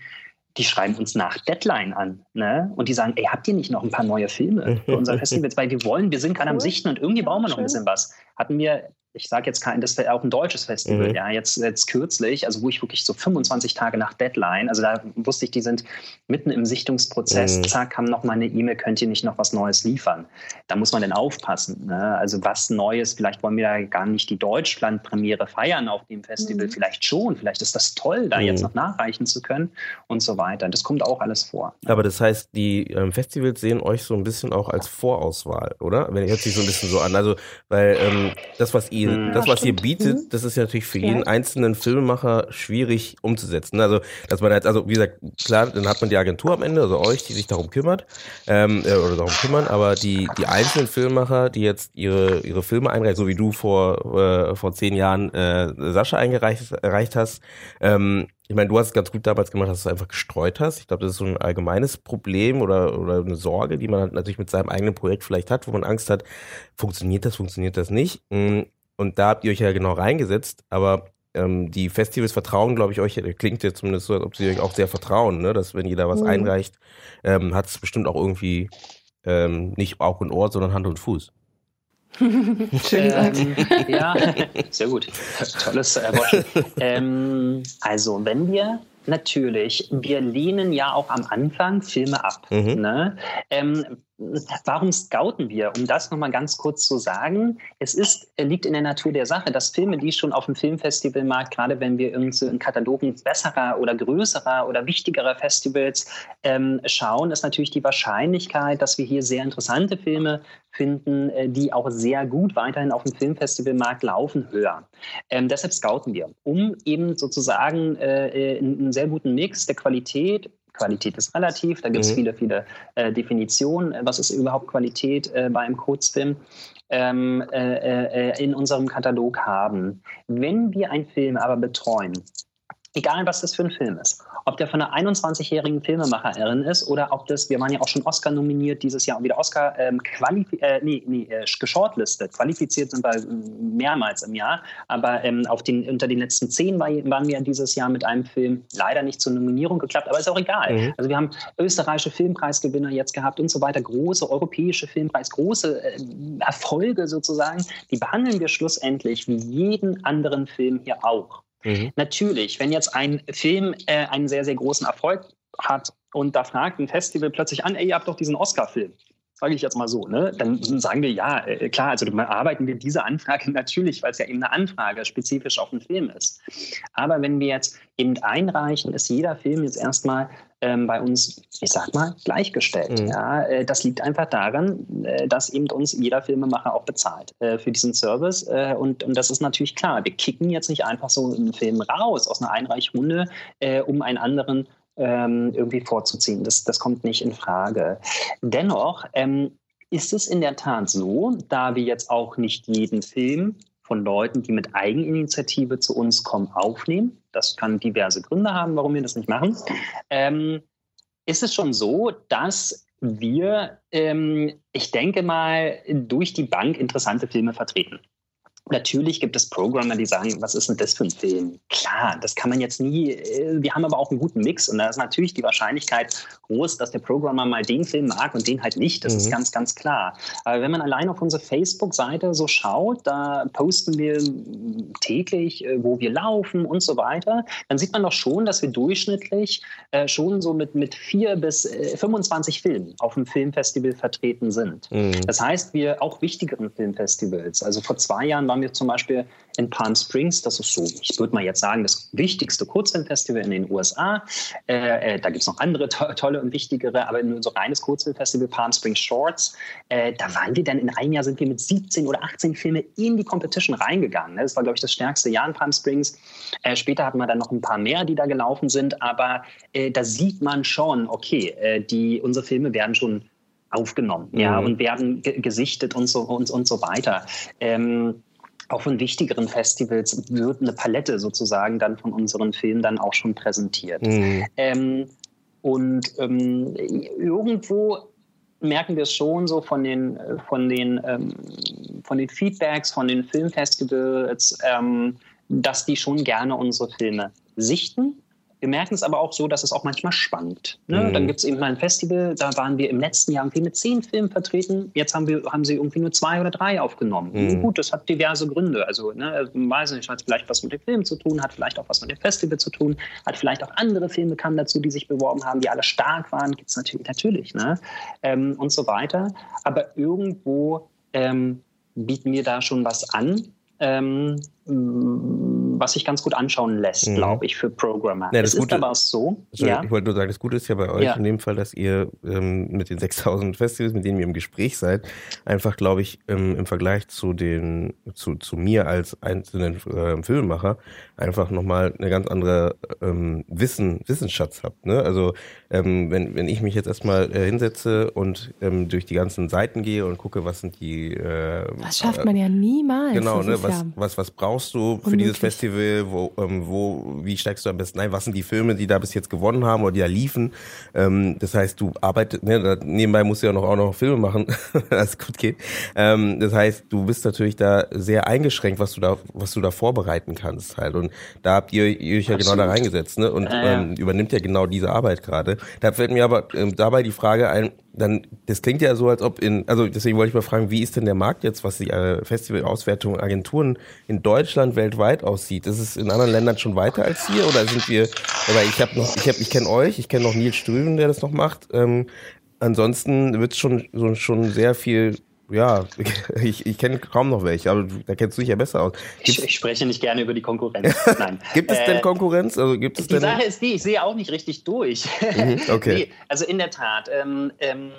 die schreiben uns nach Deadline an. Ne? Und die sagen, ey, habt ihr nicht noch ein paar neue Filme für unser Festival? Weil wir wollen, wir sind gerade am Sichten und irgendwie brauchen wir noch ein bisschen was. Hatten wir ich sage jetzt kein, das wäre auch ein deutsches Festival, mhm. ja, jetzt, jetzt kürzlich, also wo ich wirklich so 25 Tage nach Deadline, also da wusste ich, die sind mitten im Sichtungsprozess, mhm. zack, haben noch mal eine E-Mail, könnt ihr nicht noch was Neues liefern? Da muss man denn aufpassen, ne? also was Neues, vielleicht wollen wir ja gar nicht die Deutschland-Premiere feiern auf dem Festival, mhm. vielleicht schon, vielleicht ist das toll, da jetzt mhm. noch nachreichen zu können und so weiter. Das kommt auch alles vor. Aber das heißt, die ähm, Festivals sehen euch so ein bisschen auch als Vorauswahl, oder? Wenn hört sich so ein bisschen so an, also, weil ähm, das, was ihr ihr, mhm. das, was ihr bietet, mhm. das ist ja natürlich für jeden einzelnen Filmemacher schwierig umzusetzen. Also, dass man jetzt, also wie gesagt, klar, dann hat man die Agentur am Ende, also euch, die sich darum kümmert, ähm, äh, oder darum kümmern, aber die, die einzelnen Filmemacher, die jetzt ihre, ihre Filme einreichen, so wie du vor, äh, vor zehn Jahren äh, Sascha eingereicht erreicht hast, ähm, ich meine, du hast es ganz gut damals gemacht, dass du es einfach gestreut hast. Ich glaube, das ist so ein allgemeines Problem oder, oder eine Sorge, die man halt natürlich mit seinem eigenen Projekt vielleicht hat, wo man Angst hat, funktioniert das, funktioniert das nicht. Mm, und da habt ihr euch ja genau reingesetzt, aber ähm, die Festivals vertrauen, glaube ich, euch, klingt ja zumindest so, als ob sie euch auch sehr vertrauen, ne? dass wenn ihr da was mhm. einreicht, ähm, hat es bestimmt auch irgendwie ähm, nicht Auge und Ohr, sondern Hand und Fuß. Schön gesagt. Ähm, ja, sehr gut. Tolles äh, Wort. ähm, also, wenn wir natürlich, wir lehnen ja auch am Anfang Filme ab. Mhm. Ne? Ähm, Warum scouten wir? Um das nochmal ganz kurz zu sagen, es ist, liegt in der Natur der Sache, dass Filme, die schon auf dem Filmfestivalmarkt, gerade wenn wir in Katalogen besserer oder größerer oder wichtigerer Festivals ähm, schauen, ist natürlich die Wahrscheinlichkeit, dass wir hier sehr interessante Filme finden, äh, die auch sehr gut weiterhin auf dem Filmfestivalmarkt laufen, höher. Ähm, deshalb scouten wir, um eben sozusagen äh, äh einen sehr guten Mix der Qualität Qualität ist relativ, da gibt es mhm. viele, viele äh, Definitionen. Was ist überhaupt Qualität äh, bei einem Kurzfilm? Ähm, äh, äh, in unserem Katalog haben. Wenn wir einen Film aber betreuen, egal was das für ein Film ist, ob der von einer 21-jährigen Filmemacherin ist oder ob das, wir waren ja auch schon Oscar nominiert dieses Jahr und wieder Oscar ähm, äh, nee, nee, äh, geschortlistet. Qualifiziert sind wir mehrmals im Jahr, aber ähm, auf den, unter den letzten zehn war, waren wir dieses Jahr mit einem Film leider nicht zur Nominierung geklappt, aber ist auch egal. Mhm. Also wir haben österreichische Filmpreisgewinner jetzt gehabt und so weiter, große europäische Filmpreis, große äh, Erfolge sozusagen, die behandeln wir schlussendlich wie jeden anderen Film hier auch. Mhm. Natürlich, wenn jetzt ein Film äh, einen sehr, sehr großen Erfolg hat und da fragt ein Festival plötzlich an, ey, ihr habt doch diesen Oscar-Film sage ich jetzt mal so, ne? dann sagen wir ja, äh, klar, also arbeiten wir diese Anfrage natürlich, weil es ja eben eine Anfrage spezifisch auf den Film ist. Aber wenn wir jetzt eben einreichen, ist jeder Film jetzt erstmal ähm, bei uns, ich sag mal, gleichgestellt. Mhm. Ja, äh, das liegt einfach daran, äh, dass eben uns jeder Filmemacher auch bezahlt äh, für diesen Service. Äh, und, und das ist natürlich klar. Wir kicken jetzt nicht einfach so einen Film raus aus einer Einreichrunde, äh, um einen anderen ähm, irgendwie vorzuziehen. Das, das kommt nicht in Frage. Dennoch ähm, ist es in der Tat so, da wir jetzt auch nicht jeden Film von Leuten, die mit Eigeninitiative zu uns kommen, aufnehmen. Das kann diverse Gründe haben, warum wir das nicht machen. Ähm, ist es schon so, dass wir, ähm, ich denke mal, durch die Bank interessante Filme vertreten. Natürlich gibt es Programmer, die sagen, was ist denn das für ein Film? Klar, das kann man jetzt nie. Äh, wir haben aber auch einen guten Mix und da ist natürlich die Wahrscheinlichkeit groß, dass der Programmer mal den Film mag und den halt nicht. Das mhm. ist ganz, ganz klar. Aber wenn man allein auf unsere Facebook-Seite so schaut, da posten wir täglich, äh, wo wir laufen und so weiter, dann sieht man doch schon, dass wir durchschnittlich äh, schon so mit, mit vier bis äh, 25 Filmen auf dem Filmfestival vertreten sind. Mhm. Das heißt, wir auch wichtigeren Filmfestivals. Also vor zwei Jahren waren wir zum Beispiel in Palm Springs. Das ist so, ich würde mal jetzt sagen, das wichtigste Kurzfilmfestival in den USA. Äh, äh, da gibt es noch andere to tolle und wichtigere, aber nur so reines Kurzfilmfestival Palm Springs Shorts. Äh, da waren wir dann in einem Jahr sind wir mit 17 oder 18 Filme in die Competition reingegangen. Ne? Das war, glaube ich, das stärkste Jahr in Palm Springs. Äh, später hatten wir dann noch ein paar mehr, die da gelaufen sind, aber äh, da sieht man schon, okay, äh, die, unsere Filme werden schon aufgenommen, mhm. ja, und werden gesichtet und so und, und so weiter. Ähm, auch von wichtigeren Festivals wird eine Palette sozusagen dann von unseren Filmen dann auch schon präsentiert. Mhm. Ähm, und ähm, irgendwo merken wir es schon so von den, von den, ähm, von den Feedbacks, von den Filmfestivals, ähm, dass die schon gerne unsere Filme sichten wir merken es aber auch so, dass es auch manchmal schwankt. Ne? Mhm. Dann gibt es eben mal ein Festival, da waren wir im letzten Jahr irgendwie mit zehn Filmen vertreten. Jetzt haben, wir, haben sie irgendwie nur zwei oder drei aufgenommen. Mhm. Gut, das hat diverse Gründe. Also, ne, weiß nicht, hat vielleicht was mit dem Film zu tun, hat vielleicht auch was mit dem Festival zu tun, hat vielleicht auch andere Filme kamen dazu, die sich beworben haben, die alle stark waren. Gibt es natürlich, natürlich ne? Ähm, und so weiter. Aber irgendwo ähm, bieten wir da schon was an. Ähm, was sich ganz gut anschauen lässt, mhm. glaube ich, für Programmer. Ja, das es Gute, ist aber auch so. Sorry, ja? Ich wollte nur sagen, das Gute ist ja bei euch ja. in dem Fall, dass ihr ähm, mit den 6000 Festivals, mit denen ihr im Gespräch seid, einfach, glaube ich, ähm, im Vergleich zu den, zu, zu mir als einzelnen äh, Filmemacher, einfach nochmal eine ganz andere ähm, Wissen, Wissensschatz habt. Ne? Also ähm, wenn, wenn ich mich jetzt erstmal äh, hinsetze und ähm, durch die ganzen Seiten gehe und gucke, was sind die äh, Das schafft man ja niemals. Genau, ne, was, was, was brauchst du für unmöglich. dieses Festival? Wo, ähm, wo, wie steigst du am besten ein? Was sind die Filme, die da bis jetzt gewonnen haben oder die da liefen? Ähm, das heißt, du arbeitest, ne, nebenbei musst du ja noch auch noch Filme machen, dass es gut geht. Ähm, das heißt, du bist natürlich da sehr eingeschränkt, was du da, was du da vorbereiten kannst halt. Und da habt ihr, ihr euch ja Absolut. genau da reingesetzt, ne? Und ähm, übernimmt ja genau diese Arbeit gerade. Da fällt mir aber ähm, dabei die Frage ein, dann, das klingt ja so, als ob in, also deswegen wollte ich mal fragen, wie ist denn der Markt jetzt, was die äh, Festivalauswertung Agenturen in Deutschland weltweit aussieht? Ist es in anderen Ländern schon weiter als hier oder sind wir, aber ich habe noch, ich habe, ich kenne euch, ich kenne noch Nils Strüven, der das noch macht. Ähm, ansonsten wird es schon, schon sehr viel ja, ich, ich kenne kaum noch welche, aber da kennst du dich ja besser aus. Ich, ich, spreche nicht gerne über die Konkurrenz. Nein. gibt es denn äh, Konkurrenz? Also gibt es die denn Sache ist die, ich sehe auch nicht richtig durch. Mhm, okay. Nee, also in der Tat, ähm, ähm,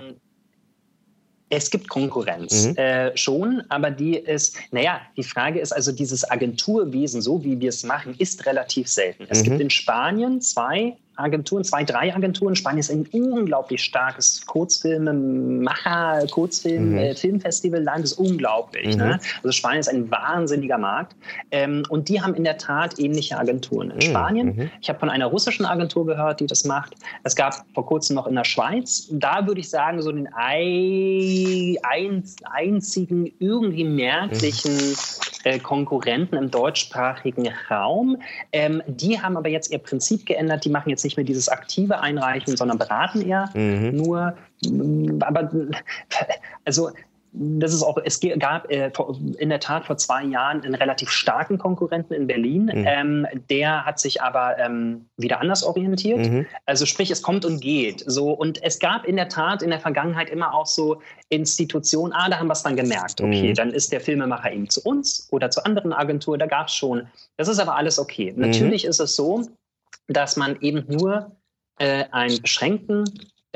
es gibt Konkurrenz mhm. äh, schon, aber die ist, naja, die Frage ist also, dieses Agenturwesen, so wie wir es machen, ist relativ selten. Es mhm. gibt in Spanien zwei Agenturen, zwei, drei Agenturen. Spanien ist ein unglaublich starkes Kurzfilmemacher, Kurzfilm, mhm. äh, Filmfestival-Land, ist unglaublich. Ne? Mhm. Ne? Also Spanien ist ein wahnsinniger Markt. Ähm, und die haben in der Tat ähnliche Agenturen in mhm. Spanien. Mhm. Ich habe von einer russischen Agentur gehört, die das macht. Es gab vor kurzem noch in der Schweiz. Da würde ich sagen, so den ein, einzigen irgendwie merklichen mhm. äh, Konkurrenten im deutschsprachigen Raum. Ähm, die haben aber jetzt ihr Prinzip geändert. Die machen jetzt nicht mehr dieses aktive Einreichen, sondern beraten eher. Mhm. Nur, mm, aber also das ist auch, es gab äh, in der Tat vor zwei Jahren einen relativ starken Konkurrenten in Berlin. Mhm. Ähm, der hat sich aber ähm, wieder anders orientiert. Mhm. Also sprich, es kommt und geht. So, und es gab in der Tat in der Vergangenheit immer auch so Institutionen, ah, da haben wir es dann gemerkt. Okay, mhm. dann ist der Filmemacher eben zu uns oder zu anderen Agenturen, da gab es schon. Das ist aber alles okay. Mhm. Natürlich ist es so, dass man eben nur äh, einen beschränkten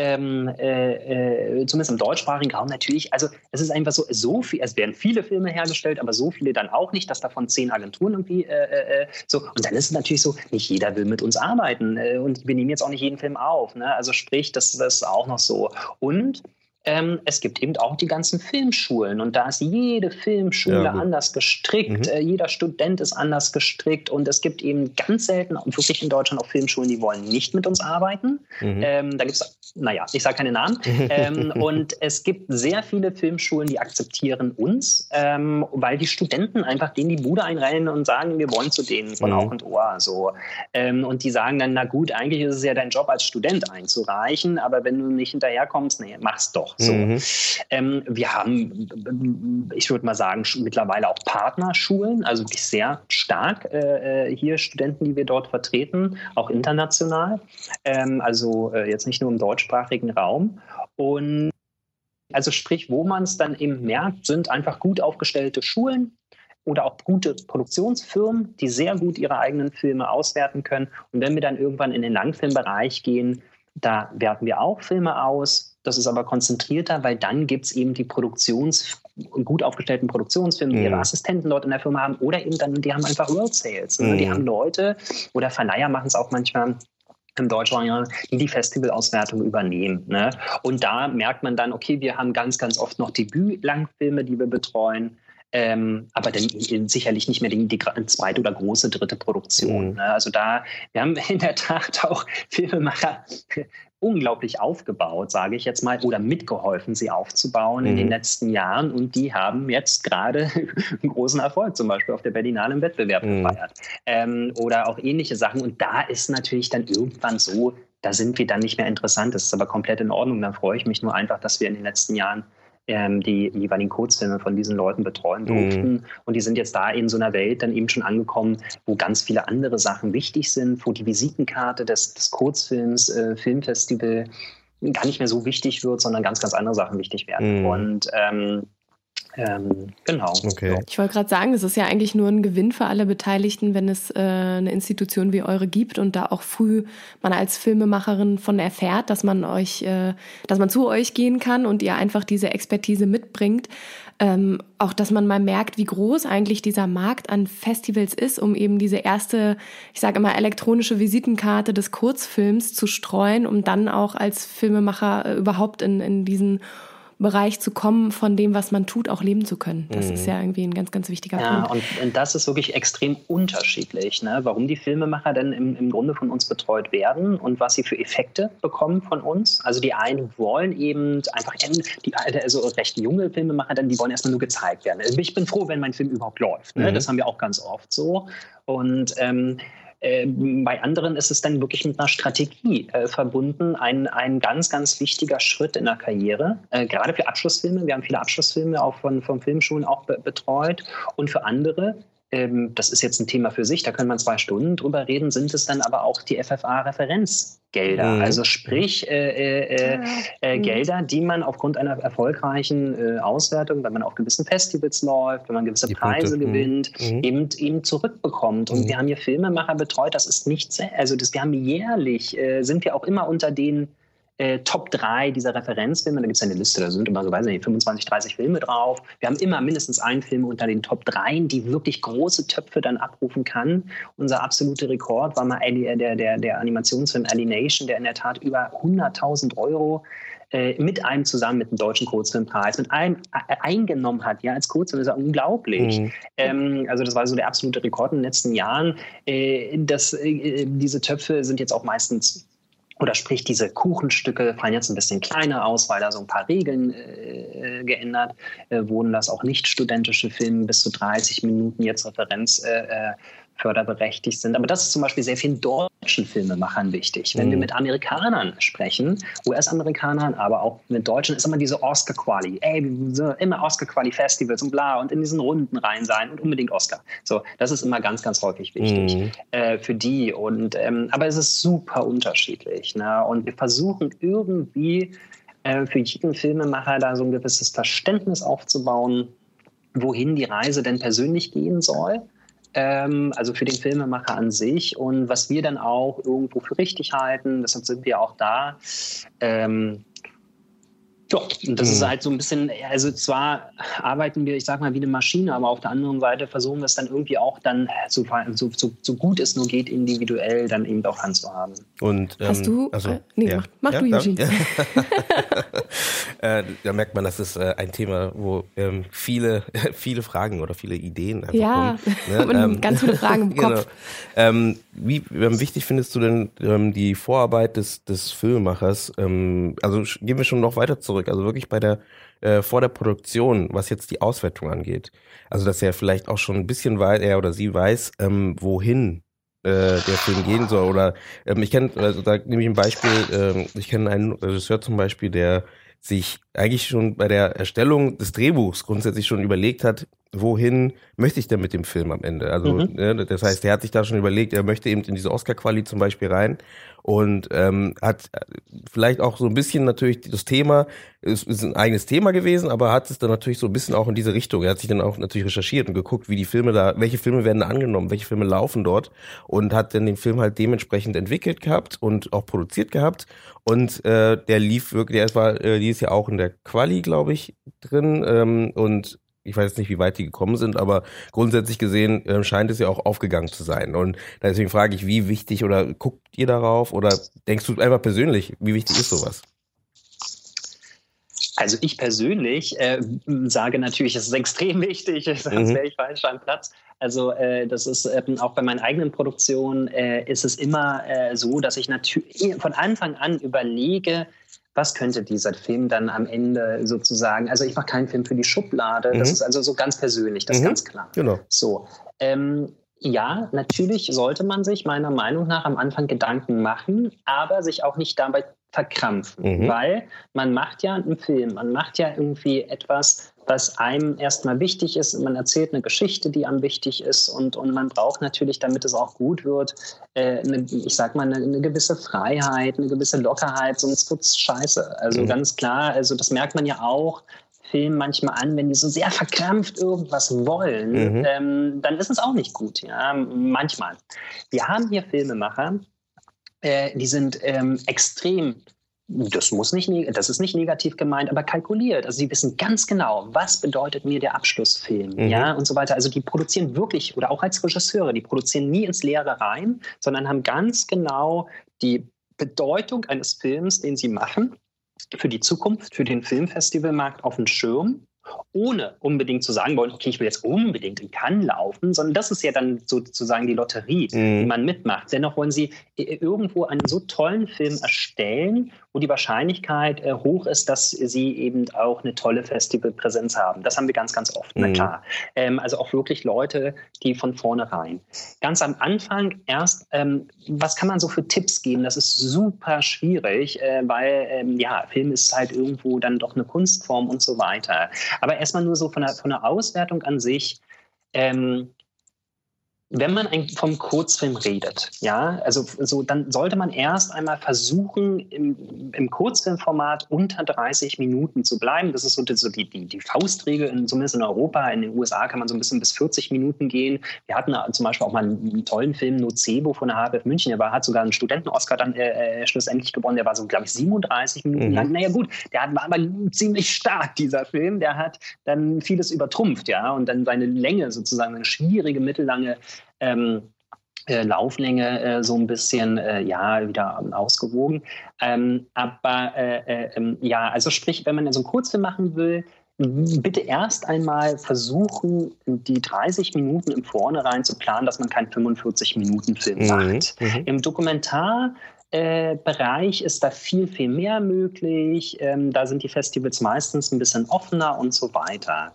ähm, äh, äh, zumindest im deutschsprachigen Raum natürlich, also es ist einfach so, so viel, es werden viele Filme hergestellt, aber so viele dann auch nicht, dass davon zehn Agenturen irgendwie äh, äh, äh so. Und dann ist es natürlich so, nicht jeder will mit uns arbeiten äh, und wir nehmen jetzt auch nicht jeden Film auf. Ne? Also sprich, das, das ist auch noch so. Und ähm, es gibt eben auch die ganzen Filmschulen und da ist jede Filmschule ja, anders gestrickt, mhm. äh, jeder Student ist anders gestrickt und es gibt eben ganz selten, und wirklich in Deutschland auch Filmschulen, die wollen nicht mit uns arbeiten. Mhm. Ähm, da gibt es, naja, ich sage keine Namen. ähm, und es gibt sehr viele Filmschulen, die akzeptieren uns, ähm, weil die Studenten einfach denen die Bude einrennen und sagen, wir wollen zu denen von mhm. Auge und Ohr. So. Ähm, und die sagen dann, na gut, eigentlich ist es ja dein Job als Student einzureichen, aber wenn du nicht hinterherkommst, nee, mach's doch. So. Mhm. Ähm, wir haben, ich würde mal sagen, mittlerweile auch Partnerschulen, also wirklich sehr stark äh, äh, hier Studenten, die wir dort vertreten, auch international. Ähm, also äh, jetzt nicht nur im deutschsprachigen Raum. Und also sprich, wo man es dann eben merkt, sind einfach gut aufgestellte Schulen, oder auch gute Produktionsfirmen, die sehr gut ihre eigenen Filme auswerten können. Und wenn wir dann irgendwann in den Langfilmbereich gehen, da werten wir auch Filme aus, das ist aber konzentrierter, weil dann gibt es eben die Produktions, gut aufgestellten Produktionsfirmen, die ihre mhm. Assistenten dort in der Firma haben oder eben dann, die haben einfach World Sales. Ne? Mhm. Die haben Leute oder Verleiher machen es auch manchmal, im Deutschland, die die Festivalauswertung übernehmen. Ne? Und da merkt man dann, okay, wir haben ganz, ganz oft noch Debüt-Langfilme, die wir betreuen. Ähm, aber dann sicherlich nicht mehr die, die zweite oder große dritte Produktion. Mhm. Ne? Also da, wir haben in der Tat auch Filmemacher unglaublich aufgebaut, sage ich jetzt mal, oder mitgeholfen, sie aufzubauen mhm. in den mhm. letzten Jahren. Und die haben jetzt gerade einen großen Erfolg, zum Beispiel auf der Berlinale im Wettbewerb mhm. gefeiert. Ähm, oder auch ähnliche Sachen. Und da ist natürlich dann irgendwann so, da sind wir dann nicht mehr interessant. Das ist aber komplett in Ordnung. Dann freue ich mich nur einfach, dass wir in den letzten Jahren ähm, die jeweiligen Kurzfilme von diesen Leuten betreuen durften. Mhm. Und die sind jetzt da in so einer Welt dann eben schon angekommen, wo ganz viele andere Sachen wichtig sind, wo die Visitenkarte des, des Kurzfilms, äh, Filmfestival gar nicht mehr so wichtig wird, sondern ganz, ganz andere Sachen wichtig werden. Mhm. Und ähm, ähm, genau. Okay. Ich wollte gerade sagen, es ist ja eigentlich nur ein Gewinn für alle Beteiligten, wenn es äh, eine Institution wie eure gibt und da auch früh man als Filmemacherin von erfährt, dass man euch, äh, dass man zu euch gehen kann und ihr einfach diese Expertise mitbringt. Ähm, auch, dass man mal merkt, wie groß eigentlich dieser Markt an Festivals ist, um eben diese erste, ich sage immer, elektronische Visitenkarte des Kurzfilms zu streuen, um dann auch als Filmemacher äh, überhaupt in, in diesen Bereich zu kommen, von dem, was man tut, auch leben zu können. Das mhm. ist ja irgendwie ein ganz, ganz wichtiger ja, Punkt. Und, und das ist wirklich extrem unterschiedlich, ne? warum die Filmemacher denn im, im Grunde von uns betreut werden und was sie für Effekte bekommen von uns. Also die einen wollen eben einfach, die, also recht junge Filmemacher, dann die wollen erstmal nur gezeigt werden. Also ich bin froh, wenn mein Film überhaupt läuft. Ne? Mhm. Das haben wir auch ganz oft so. Und ähm, äh, bei anderen ist es dann wirklich mit einer Strategie äh, verbunden, ein, ein ganz, ganz wichtiger Schritt in der Karriere, äh, gerade für Abschlussfilme. Wir haben viele Abschlussfilme auch von, von Filmschulen auch be betreut und für andere ähm, das ist jetzt ein Thema für sich, da können wir zwei Stunden drüber reden, sind es dann aber auch die FFA-Referenzgelder. Mhm. Also sprich äh, äh, äh, äh, mhm. Gelder, die man aufgrund einer erfolgreichen äh, Auswertung, wenn man auf gewissen Festivals läuft, wenn man gewisse die Preise Punkte. Mhm. gewinnt, mhm. eben, eben zurückbekommt. Und mhm. wir haben hier Filmemacher betreut, das ist nicht, also das, wir haben jährlich, äh, sind wir auch immer unter den äh, Top 3 dieser Referenzfilme. Da gibt es eine Liste, da sind immer so, weiß nicht, 25, 30 Filme drauf. Wir haben immer mindestens einen Film unter den Top 3, die wirklich große Töpfe dann abrufen kann. Unser absoluter Rekord war mal der, der, der, der Animationsfilm Alienation, der in der Tat über 100.000 Euro äh, mit einem zusammen mit dem deutschen Kurzfilmpreis, mit einem äh, eingenommen hat, ja, als Kurzfilm, ist ja unglaublich. Mhm. Ähm, also das war so der absolute Rekord in den letzten Jahren. Äh, das, äh, diese Töpfe sind jetzt auch meistens oder sprich, diese Kuchenstücke fallen jetzt ein bisschen kleiner aus, weil da so ein paar Regeln äh, geändert äh, wurden, dass auch nicht studentische Filme bis zu 30 Minuten jetzt Referenz äh, äh förderberechtigt sind. Aber das ist zum Beispiel sehr vielen deutschen Filmemachern wichtig. Wenn mhm. wir mit Amerikanern sprechen, US-Amerikanern, aber auch mit Deutschen, ist immer diese Oscar-Quali. Ey, immer Oscar-Quali-Festivals und bla und in diesen Runden rein sein und unbedingt Oscar. So, das ist immer ganz, ganz häufig wichtig mhm. äh, für die. Und, ähm, aber es ist super unterschiedlich. Ne? Und wir versuchen irgendwie äh, für jeden Filmemacher da so ein gewisses Verständnis aufzubauen, wohin die Reise denn persönlich gehen soll ähm, also für den Filmemacher an sich und was wir dann auch irgendwo für richtig halten, deshalb sind wir auch da. Ähm, ja, und das mhm. ist halt so ein bisschen, also zwar arbeiten wir, ich sag mal, wie eine Maschine, aber auf der anderen Seite versuchen wir es dann irgendwie auch dann, so, so, so, so gut es nur geht, individuell dann eben auch handzuhaben. Und, ähm, Hast du, also, äh, nee, ja. mach, mach ja, du, Eugene. Ja. äh, da merkt man, das ist äh, ein Thema, wo ähm, viele, viele Fragen oder viele Ideen einfach ja, kommen. Ne? Ähm, ganz viele Fragen im Kopf. Genau. Ähm, wie ähm, wichtig findest du denn ähm, die Vorarbeit des, des Filmemachers? Ähm, also gehen wir schon noch weiter zurück zurück. Also wirklich bei der äh, vor der Produktion, was jetzt die Auswertung angeht. Also dass er vielleicht auch schon ein bisschen weiß, er oder sie weiß, ähm, wohin äh, der Film gehen soll. Oder ähm, ich kenne, also da nehme ich ein Beispiel, ähm, ich kenne einen Regisseur zum Beispiel, der sich eigentlich schon bei der Erstellung des Drehbuchs grundsätzlich schon überlegt hat, wohin möchte ich denn mit dem Film am Ende? Also, mhm. ne, das heißt, er hat sich da schon überlegt, er möchte eben in diese Oscar-Quali zum Beispiel rein und ähm, hat äh, vielleicht auch so ein bisschen natürlich das Thema, ist, ist ein eigenes Thema gewesen, aber hat es dann natürlich so ein bisschen auch in diese Richtung. Er hat sich dann auch natürlich recherchiert und geguckt, wie die Filme da, welche Filme werden da angenommen, welche Filme laufen dort und hat dann den Film halt dementsprechend entwickelt gehabt und auch produziert gehabt und äh, der lief wirklich, der war, äh, die ist ja auch in der Quali, glaube ich, drin ähm, und ich weiß nicht, wie weit die gekommen sind, aber grundsätzlich gesehen äh, scheint es ja auch aufgegangen zu sein. Und deswegen frage ich, wie wichtig oder guckt ihr darauf oder denkst du einfach persönlich, wie wichtig ist sowas? Also ich persönlich äh, sage natürlich, es ist extrem wichtig, sonst mhm. wäre ich falsch am Platz. Also äh, das ist äh, auch bei meinen eigenen Produktionen äh, ist es immer äh, so, dass ich natürlich von Anfang an überlege, was könnte dieser Film dann am Ende sozusagen, also ich mache keinen Film für die Schublade, mhm. das ist also so ganz persönlich, das mhm. ist ganz klar. Genau. So, ähm, ja, natürlich sollte man sich meiner Meinung nach am Anfang Gedanken machen, aber sich auch nicht dabei verkrampfen, mhm. weil man macht ja einen Film, man macht ja irgendwie etwas, was einem erstmal wichtig ist. Man erzählt eine Geschichte, die einem wichtig ist und, und man braucht natürlich, damit es auch gut wird, äh, eine, ich sag mal, eine, eine, gewisse Freiheit, eine gewisse Lockerheit, sonst wird es scheiße. Also mhm. ganz klar, also das merkt man ja auch, Film manchmal an, wenn die so sehr verkrampft irgendwas wollen, mhm. ähm, dann ist es auch nicht gut. Ja, manchmal. Wir haben hier Filmemacher, äh, die sind ähm, extrem das muss nicht, das ist nicht negativ gemeint, aber kalkuliert. Also sie wissen ganz genau, was bedeutet mir der Abschlussfilm, mhm. ja, und so weiter. Also die produzieren wirklich, oder auch als Regisseure, die produzieren nie ins Leere rein, sondern haben ganz genau die Bedeutung eines Films, den sie machen, für die Zukunft, für den Filmfestivalmarkt auf dem Schirm ohne unbedingt zu sagen wollen, okay, ich will jetzt unbedingt in Cannes laufen, sondern das ist ja dann sozusagen die Lotterie, mhm. die man mitmacht. Dennoch wollen sie äh, irgendwo einen so tollen Film erstellen, wo die Wahrscheinlichkeit äh, hoch ist, dass sie eben auch eine tolle Festivalpräsenz haben. Das haben wir ganz, ganz oft, mhm. na klar. Ähm, also auch wirklich Leute, die von vornherein. Ganz am Anfang erst, ähm, was kann man so für Tipps geben? Das ist super schwierig, äh, weil ähm, ja, Film ist halt irgendwo dann doch eine Kunstform und so weiter. Aber erstmal nur so von der, von der Auswertung an sich. Ähm, wenn man vom Kurzfilm redet, ja, also so, dann sollte man erst einmal versuchen, im, im Kurzfilmformat unter 30 Minuten zu bleiben. Das ist so, so die, die, die, Faustregel, in, zumindest in Europa. In den USA kann man so ein bisschen bis 40 Minuten gehen. Wir hatten zum Beispiel auch mal einen tollen Film, Nocebo von der HFF München. Der war, hat sogar einen Studenten-Oscar dann äh, äh, schlussendlich gewonnen. Der war so, glaube ich, 37 Minuten mhm. lang. Naja, gut, der war aber ziemlich stark, dieser Film. Der hat dann vieles übertrumpft, ja, und dann seine Länge sozusagen, eine schwierige, mittellange ähm, äh, Lauflänge äh, so ein bisschen äh, ja wieder ausgewogen. Ähm, aber äh, äh, ähm, ja, also sprich, wenn man so einen Kurzfilm machen will, bitte erst einmal versuchen, die 30 Minuten im Vornherein zu planen, dass man keinen 45-Minuten-Film mhm. macht. Mhm. Im Dokumentar äh, Bereich ist da viel, viel mehr möglich. Ähm, da sind die Festivals meistens ein bisschen offener und so weiter.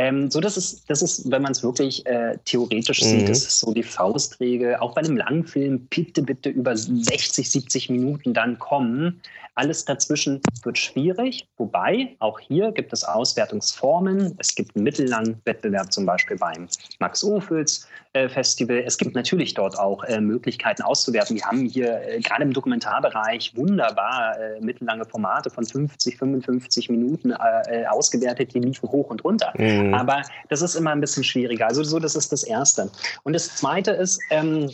Ähm, so, das ist, das ist, wenn man es wirklich äh, theoretisch mhm. sieht, das ist so die Faustregel. Auch bei einem Langfilm bitte, bitte über 60, 70 Minuten dann kommen. Alles dazwischen wird schwierig, wobei auch hier gibt es Auswertungsformen. Es gibt einen mittellangen Wettbewerb zum Beispiel beim Max Ophüls äh, Festival. Es gibt natürlich dort auch äh, Möglichkeiten auszuwerten. Wir haben hier äh, gerade im Dokumentarbereich wunderbar äh, mittellange Formate von 50, 55 Minuten äh, ausgewertet. Die liefen hoch und runter. Mhm. Mhm. Aber das ist immer ein bisschen schwieriger. Also so, das ist das Erste. Und das Zweite ist, ähm,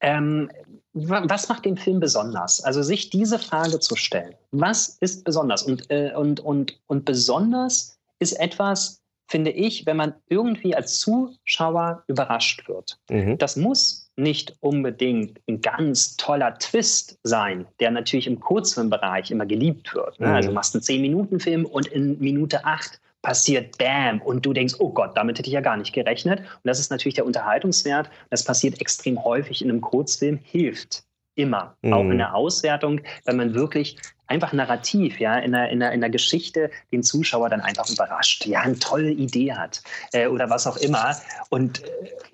ähm, was macht den Film besonders? Also sich diese Frage zu stellen. Was ist besonders? Und, äh, und, und, und besonders ist etwas, finde ich, wenn man irgendwie als Zuschauer überrascht wird. Mhm. Das muss nicht unbedingt ein ganz toller Twist sein, der natürlich im Kurzfilmbereich immer geliebt wird. Ne? Also mhm. Also machst einen 10-Minuten-Film und in Minute 8 passiert Bam und du denkst, oh Gott, damit hätte ich ja gar nicht gerechnet. Und das ist natürlich der Unterhaltungswert. Das passiert extrem häufig in einem Kurzfilm, hilft immer, mhm. auch in der Auswertung, wenn man wirklich einfach narrativ, ja, in der, in, der, in der Geschichte den Zuschauer dann einfach überrascht, ja, eine tolle Idee hat äh, oder was auch immer. Und äh,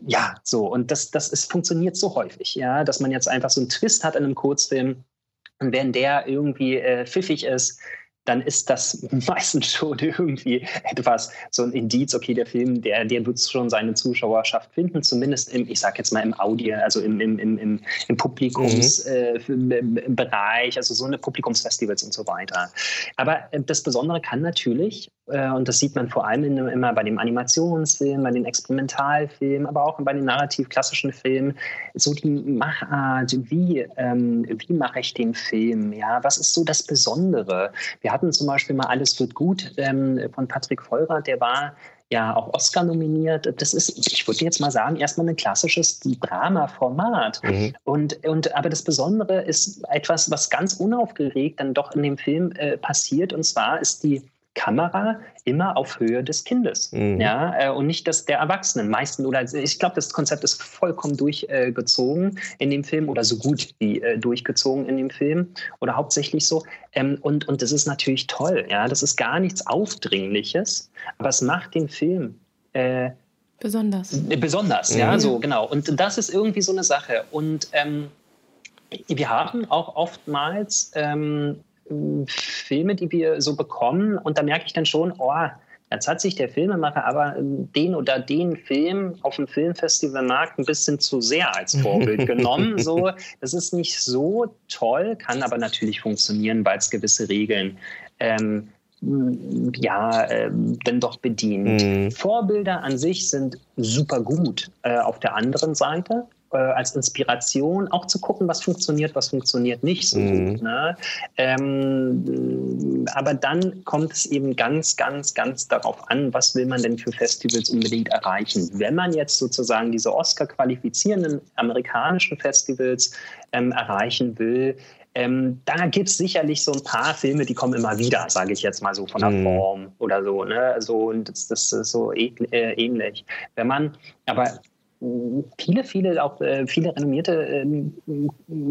ja, so, und das, das ist, funktioniert so häufig, ja, dass man jetzt einfach so einen Twist hat in einem Kurzfilm. Und wenn der irgendwie äh, pfiffig ist, dann ist das meistens schon irgendwie etwas, so ein Indiz, okay, der Film, der, der wird schon seine Zuschauerschaft finden, zumindest im, ich sag jetzt mal im Audio, also im, im, im, im, Publikumsbereich, mhm. äh, also so eine Publikumsfestivals und so weiter. Aber äh, das Besondere kann natürlich, und das sieht man vor allem in, immer bei dem Animationsfilm, bei den Experimentalfilmen, aber auch bei den narrativ-klassischen Filmen, so die Machart, wie, ähm, wie mache ich den Film, ja, was ist so das Besondere? Wir hatten zum Beispiel mal Alles wird gut ähm, von Patrick Vollrath, der war ja auch Oscar nominiert. Das ist, ich würde jetzt mal sagen, erstmal ein klassisches Drama-Format. Mhm. Und, und, aber das Besondere ist etwas, was ganz unaufgeregt dann doch in dem Film äh, passiert. Und zwar ist die Kamera immer auf Höhe des Kindes, mhm. ja, äh, und nicht das der Erwachsenen. Meisten oder ich glaube, das Konzept ist vollkommen durchgezogen äh, in dem Film oder so gut wie äh, durchgezogen in dem Film oder hauptsächlich so. Ähm, und und das ist natürlich toll, ja, das ist gar nichts Aufdringliches, aber es macht den Film äh, besonders. Besonders, mhm. ja, so genau. Und das ist irgendwie so eine Sache. Und ähm, wir haben auch oftmals ähm, Filme, die wir so bekommen. Und da merke ich dann schon, oh, jetzt hat sich der Filmemacher aber den oder den Film auf dem Filmfestivalmarkt ein bisschen zu sehr als Vorbild genommen. So, das ist nicht so toll, kann aber natürlich funktionieren, weil es gewisse Regeln ähm, ja, äh, dann doch bedient. Mhm. Vorbilder an sich sind super gut. Äh, auf der anderen Seite äh, als Inspiration auch zu gucken, was funktioniert, was funktioniert nicht so mhm. gut. Ne? Ähm, aber dann kommt es eben ganz, ganz, ganz darauf an, was will man denn für Festivals unbedingt erreichen. Wenn man jetzt sozusagen diese Oscar-qualifizierenden amerikanischen Festivals ähm, erreichen will, ähm, da gibt es sicherlich so ein paar Filme, die kommen immer wieder, sage ich jetzt mal so von der mhm. Form oder so. Ne? So, und das, das ist so äh, ähnlich. Wenn man aber viele, viele, auch äh, viele renommierte ähm,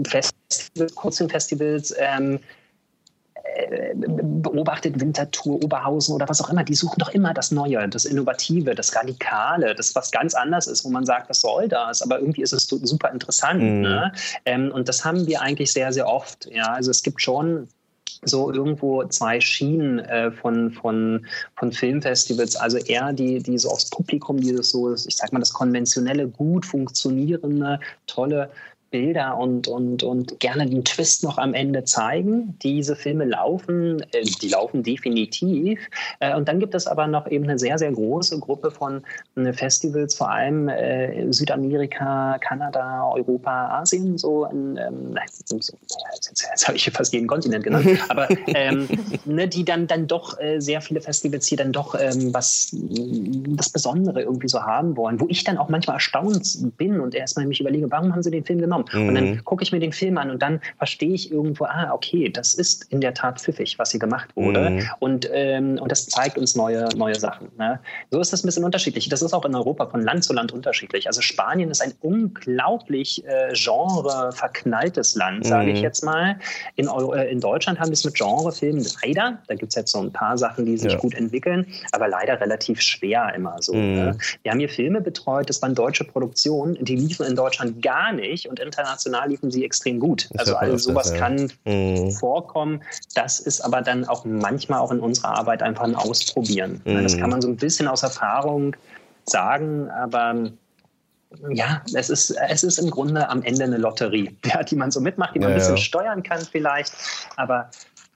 Festivals, Kurzfilmfestivals, ähm, äh, beobachtet Winterthur, Oberhausen oder was auch immer, die suchen doch immer das Neue, das Innovative, das Radikale, das was ganz anders ist, wo man sagt, was soll das? Aber irgendwie ist es super interessant. Mhm. Ne? Ähm, und das haben wir eigentlich sehr, sehr oft. Ja, also es gibt schon so irgendwo zwei Schienen äh, von, von, von Filmfestivals. Also eher die, die so aufs Publikum, dieses so, ich sag mal, das konventionelle, gut funktionierende, tolle Bilder und, und, und gerne den Twist noch am Ende zeigen. Diese Filme laufen, äh, die laufen definitiv. Äh, und dann gibt es aber noch eben eine sehr, sehr große Gruppe von äh, Festivals, vor allem äh, Südamerika, Kanada, Europa, Asien, so, in, ähm, jetzt, jetzt habe ich hier fast jeden Kontinent genannt, aber ähm, ne, die dann, dann doch äh, sehr viele Festivals hier dann doch ähm, was das Besondere irgendwie so haben wollen, wo ich dann auch manchmal erstaunt bin und erstmal mich überlege, warum haben sie den Film genommen? Raum. Mhm. Und dann mhm. gucke ich mir den Film an und dann verstehe ich irgendwo, ah, okay, das ist in der Tat pfiffig, was hier gemacht wurde. Mhm. Und, ähm, und das zeigt uns neue, neue Sachen. Ne? So ist das ein bisschen unterschiedlich. Das ist auch in Europa von Land zu Land unterschiedlich. Also Spanien ist ein unglaublich äh, genre-verknalltes Land, sage ich mhm. jetzt mal. In, Euro, äh, in Deutschland haben wir es mit Genrefilmen leider. Da gibt es jetzt so ein paar Sachen, die sich ja. gut entwickeln, aber leider relativ schwer immer so. Mhm. Ne? Wir haben hier Filme betreut, das waren deutsche Produktionen, die liefen in Deutschland gar nicht und in international liefen sie extrem gut. also alles sowas kann mhm. vorkommen. Das ist aber dann auch manchmal auch in unserer Arbeit einfach ein Ausprobieren. Mhm. Das kann man so ein bisschen aus Erfahrung sagen, aber ja, es ist, es ist im Grunde am Ende eine Lotterie, ja, die man so mitmacht, die man ja, ein bisschen ja. steuern kann vielleicht. Aber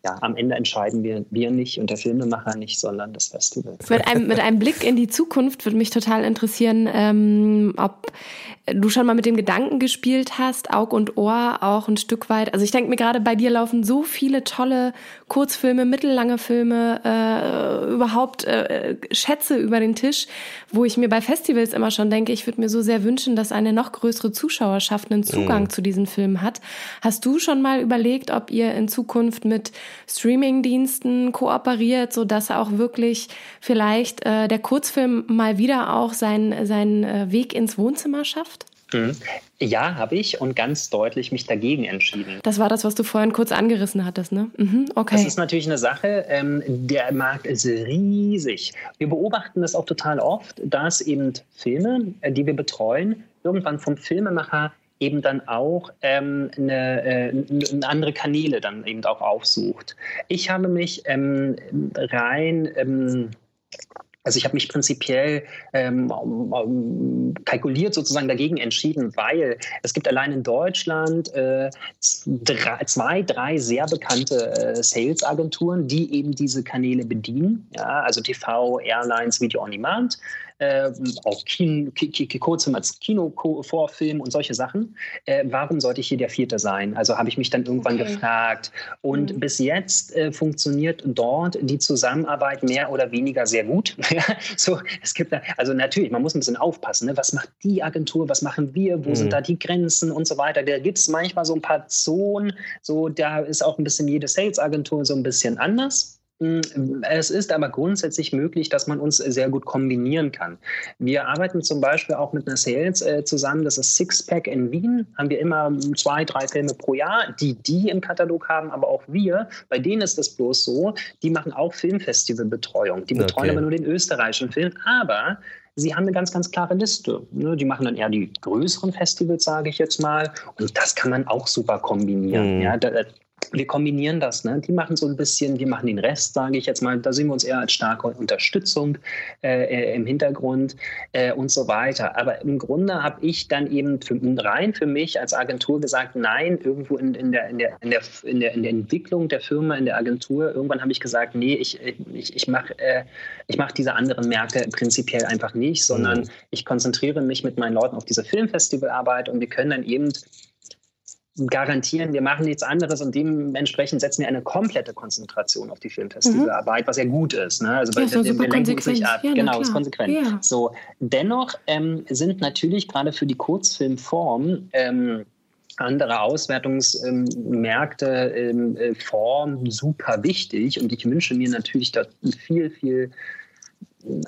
ja, am Ende entscheiden wir, wir nicht und der Filmemacher nicht, sondern das Festival. Mit einem, mit einem Blick in die Zukunft würde mich total interessieren, ähm, ob du schon mal mit dem Gedanken gespielt hast, Aug und Ohr auch ein Stück weit. Also ich denke mir gerade, bei dir laufen so viele tolle Kurzfilme, mittellange Filme, äh, überhaupt äh, Schätze über den Tisch, wo ich mir bei Festivals immer schon denke, ich würde mir so sehr wünschen, dass eine noch größere Zuschauerschaft einen Zugang mhm. zu diesen Filmen hat. Hast du schon mal überlegt, ob ihr in Zukunft mit Streamingdiensten kooperiert, so dass auch wirklich vielleicht äh, der Kurzfilm mal wieder auch seinen seinen äh, Weg ins Wohnzimmer schafft? Mhm. Ja, habe ich und ganz deutlich mich dagegen entschieden. Das war das, was du vorhin kurz angerissen hattest, ne? Mhm, okay. Das ist natürlich eine Sache. Ähm, der Markt ist riesig. Wir beobachten das auch total oft, dass eben Filme, äh, die wir betreuen, irgendwann vom Filmemacher eben dann auch ähm, eine, äh, andere Kanäle dann eben auch aufsucht. Ich habe mich ähm, rein ähm, also ich habe mich prinzipiell ähm, kalkuliert sozusagen dagegen entschieden, weil es gibt allein in Deutschland äh, drei, zwei, drei sehr bekannte äh, Sales-Agenturen, die eben diese Kanäle bedienen. Ja, also TV, Airlines, Video on Demand äh, auch Kino, Kurzfilm als Kinovorfilm und solche Sachen. Äh, warum sollte ich hier der Vierte sein? Also habe ich mich dann irgendwann okay. gefragt. Und mhm. bis jetzt äh, funktioniert dort die Zusammenarbeit mehr oder weniger sehr gut. so, es gibt da, also natürlich, man muss ein bisschen aufpassen. Ne? Was macht die Agentur? Was machen wir? Wo mhm. sind da die Grenzen und so weiter? Da gibt es manchmal so ein paar Zonen. So, da ist auch ein bisschen jede Sales-Agentur so ein bisschen anders. Es ist aber grundsätzlich möglich, dass man uns sehr gut kombinieren kann. Wir arbeiten zum Beispiel auch mit einer Sales äh, zusammen, das ist Sixpack in Wien. Haben wir immer zwei, drei Filme pro Jahr, die die im Katalog haben, aber auch wir. Bei denen ist es bloß so, die machen auch Filmfestivalbetreuung. Die betreuen okay. aber nur den österreichischen Film. Aber Sie haben eine ganz, ganz klare Liste. Ne? Die machen dann eher die größeren Festivals, sage ich jetzt mal. Und das kann man auch super kombinieren. Mhm. Ja, wir kombinieren das. Ne? Die machen so ein bisschen, wir machen den Rest, sage ich jetzt mal. Da sehen wir uns eher als starke Unterstützung äh, äh, im Hintergrund äh, und so weiter. Aber im Grunde habe ich dann eben für, rein für mich als Agentur gesagt, nein, irgendwo in, in, der, in, der, in, der, in, der, in der Entwicklung der Firma, in der Agentur, irgendwann habe ich gesagt, nee, ich, ich, ich mache äh, mach diese anderen Märkte prinzipiell einfach nicht, sondern mhm. ich konzentriere mich mit meinen Leuten auf diese Filmfestivalarbeit und wir können dann eben garantieren, wir machen nichts anderes und dementsprechend setzen wir eine komplette Konzentration auf die Filmfestivalarbeit, mhm. was ja gut ist. Ne? Also ja, wir, wir lenken uns nicht ab. Ja, genau, ist konsequent. Ja. So, dennoch ähm, sind natürlich gerade für die Kurzfilmform ähm, andere Auswertungsmärkte, ähm, äh, Form super wichtig und ich wünsche mir natürlich da viel, viel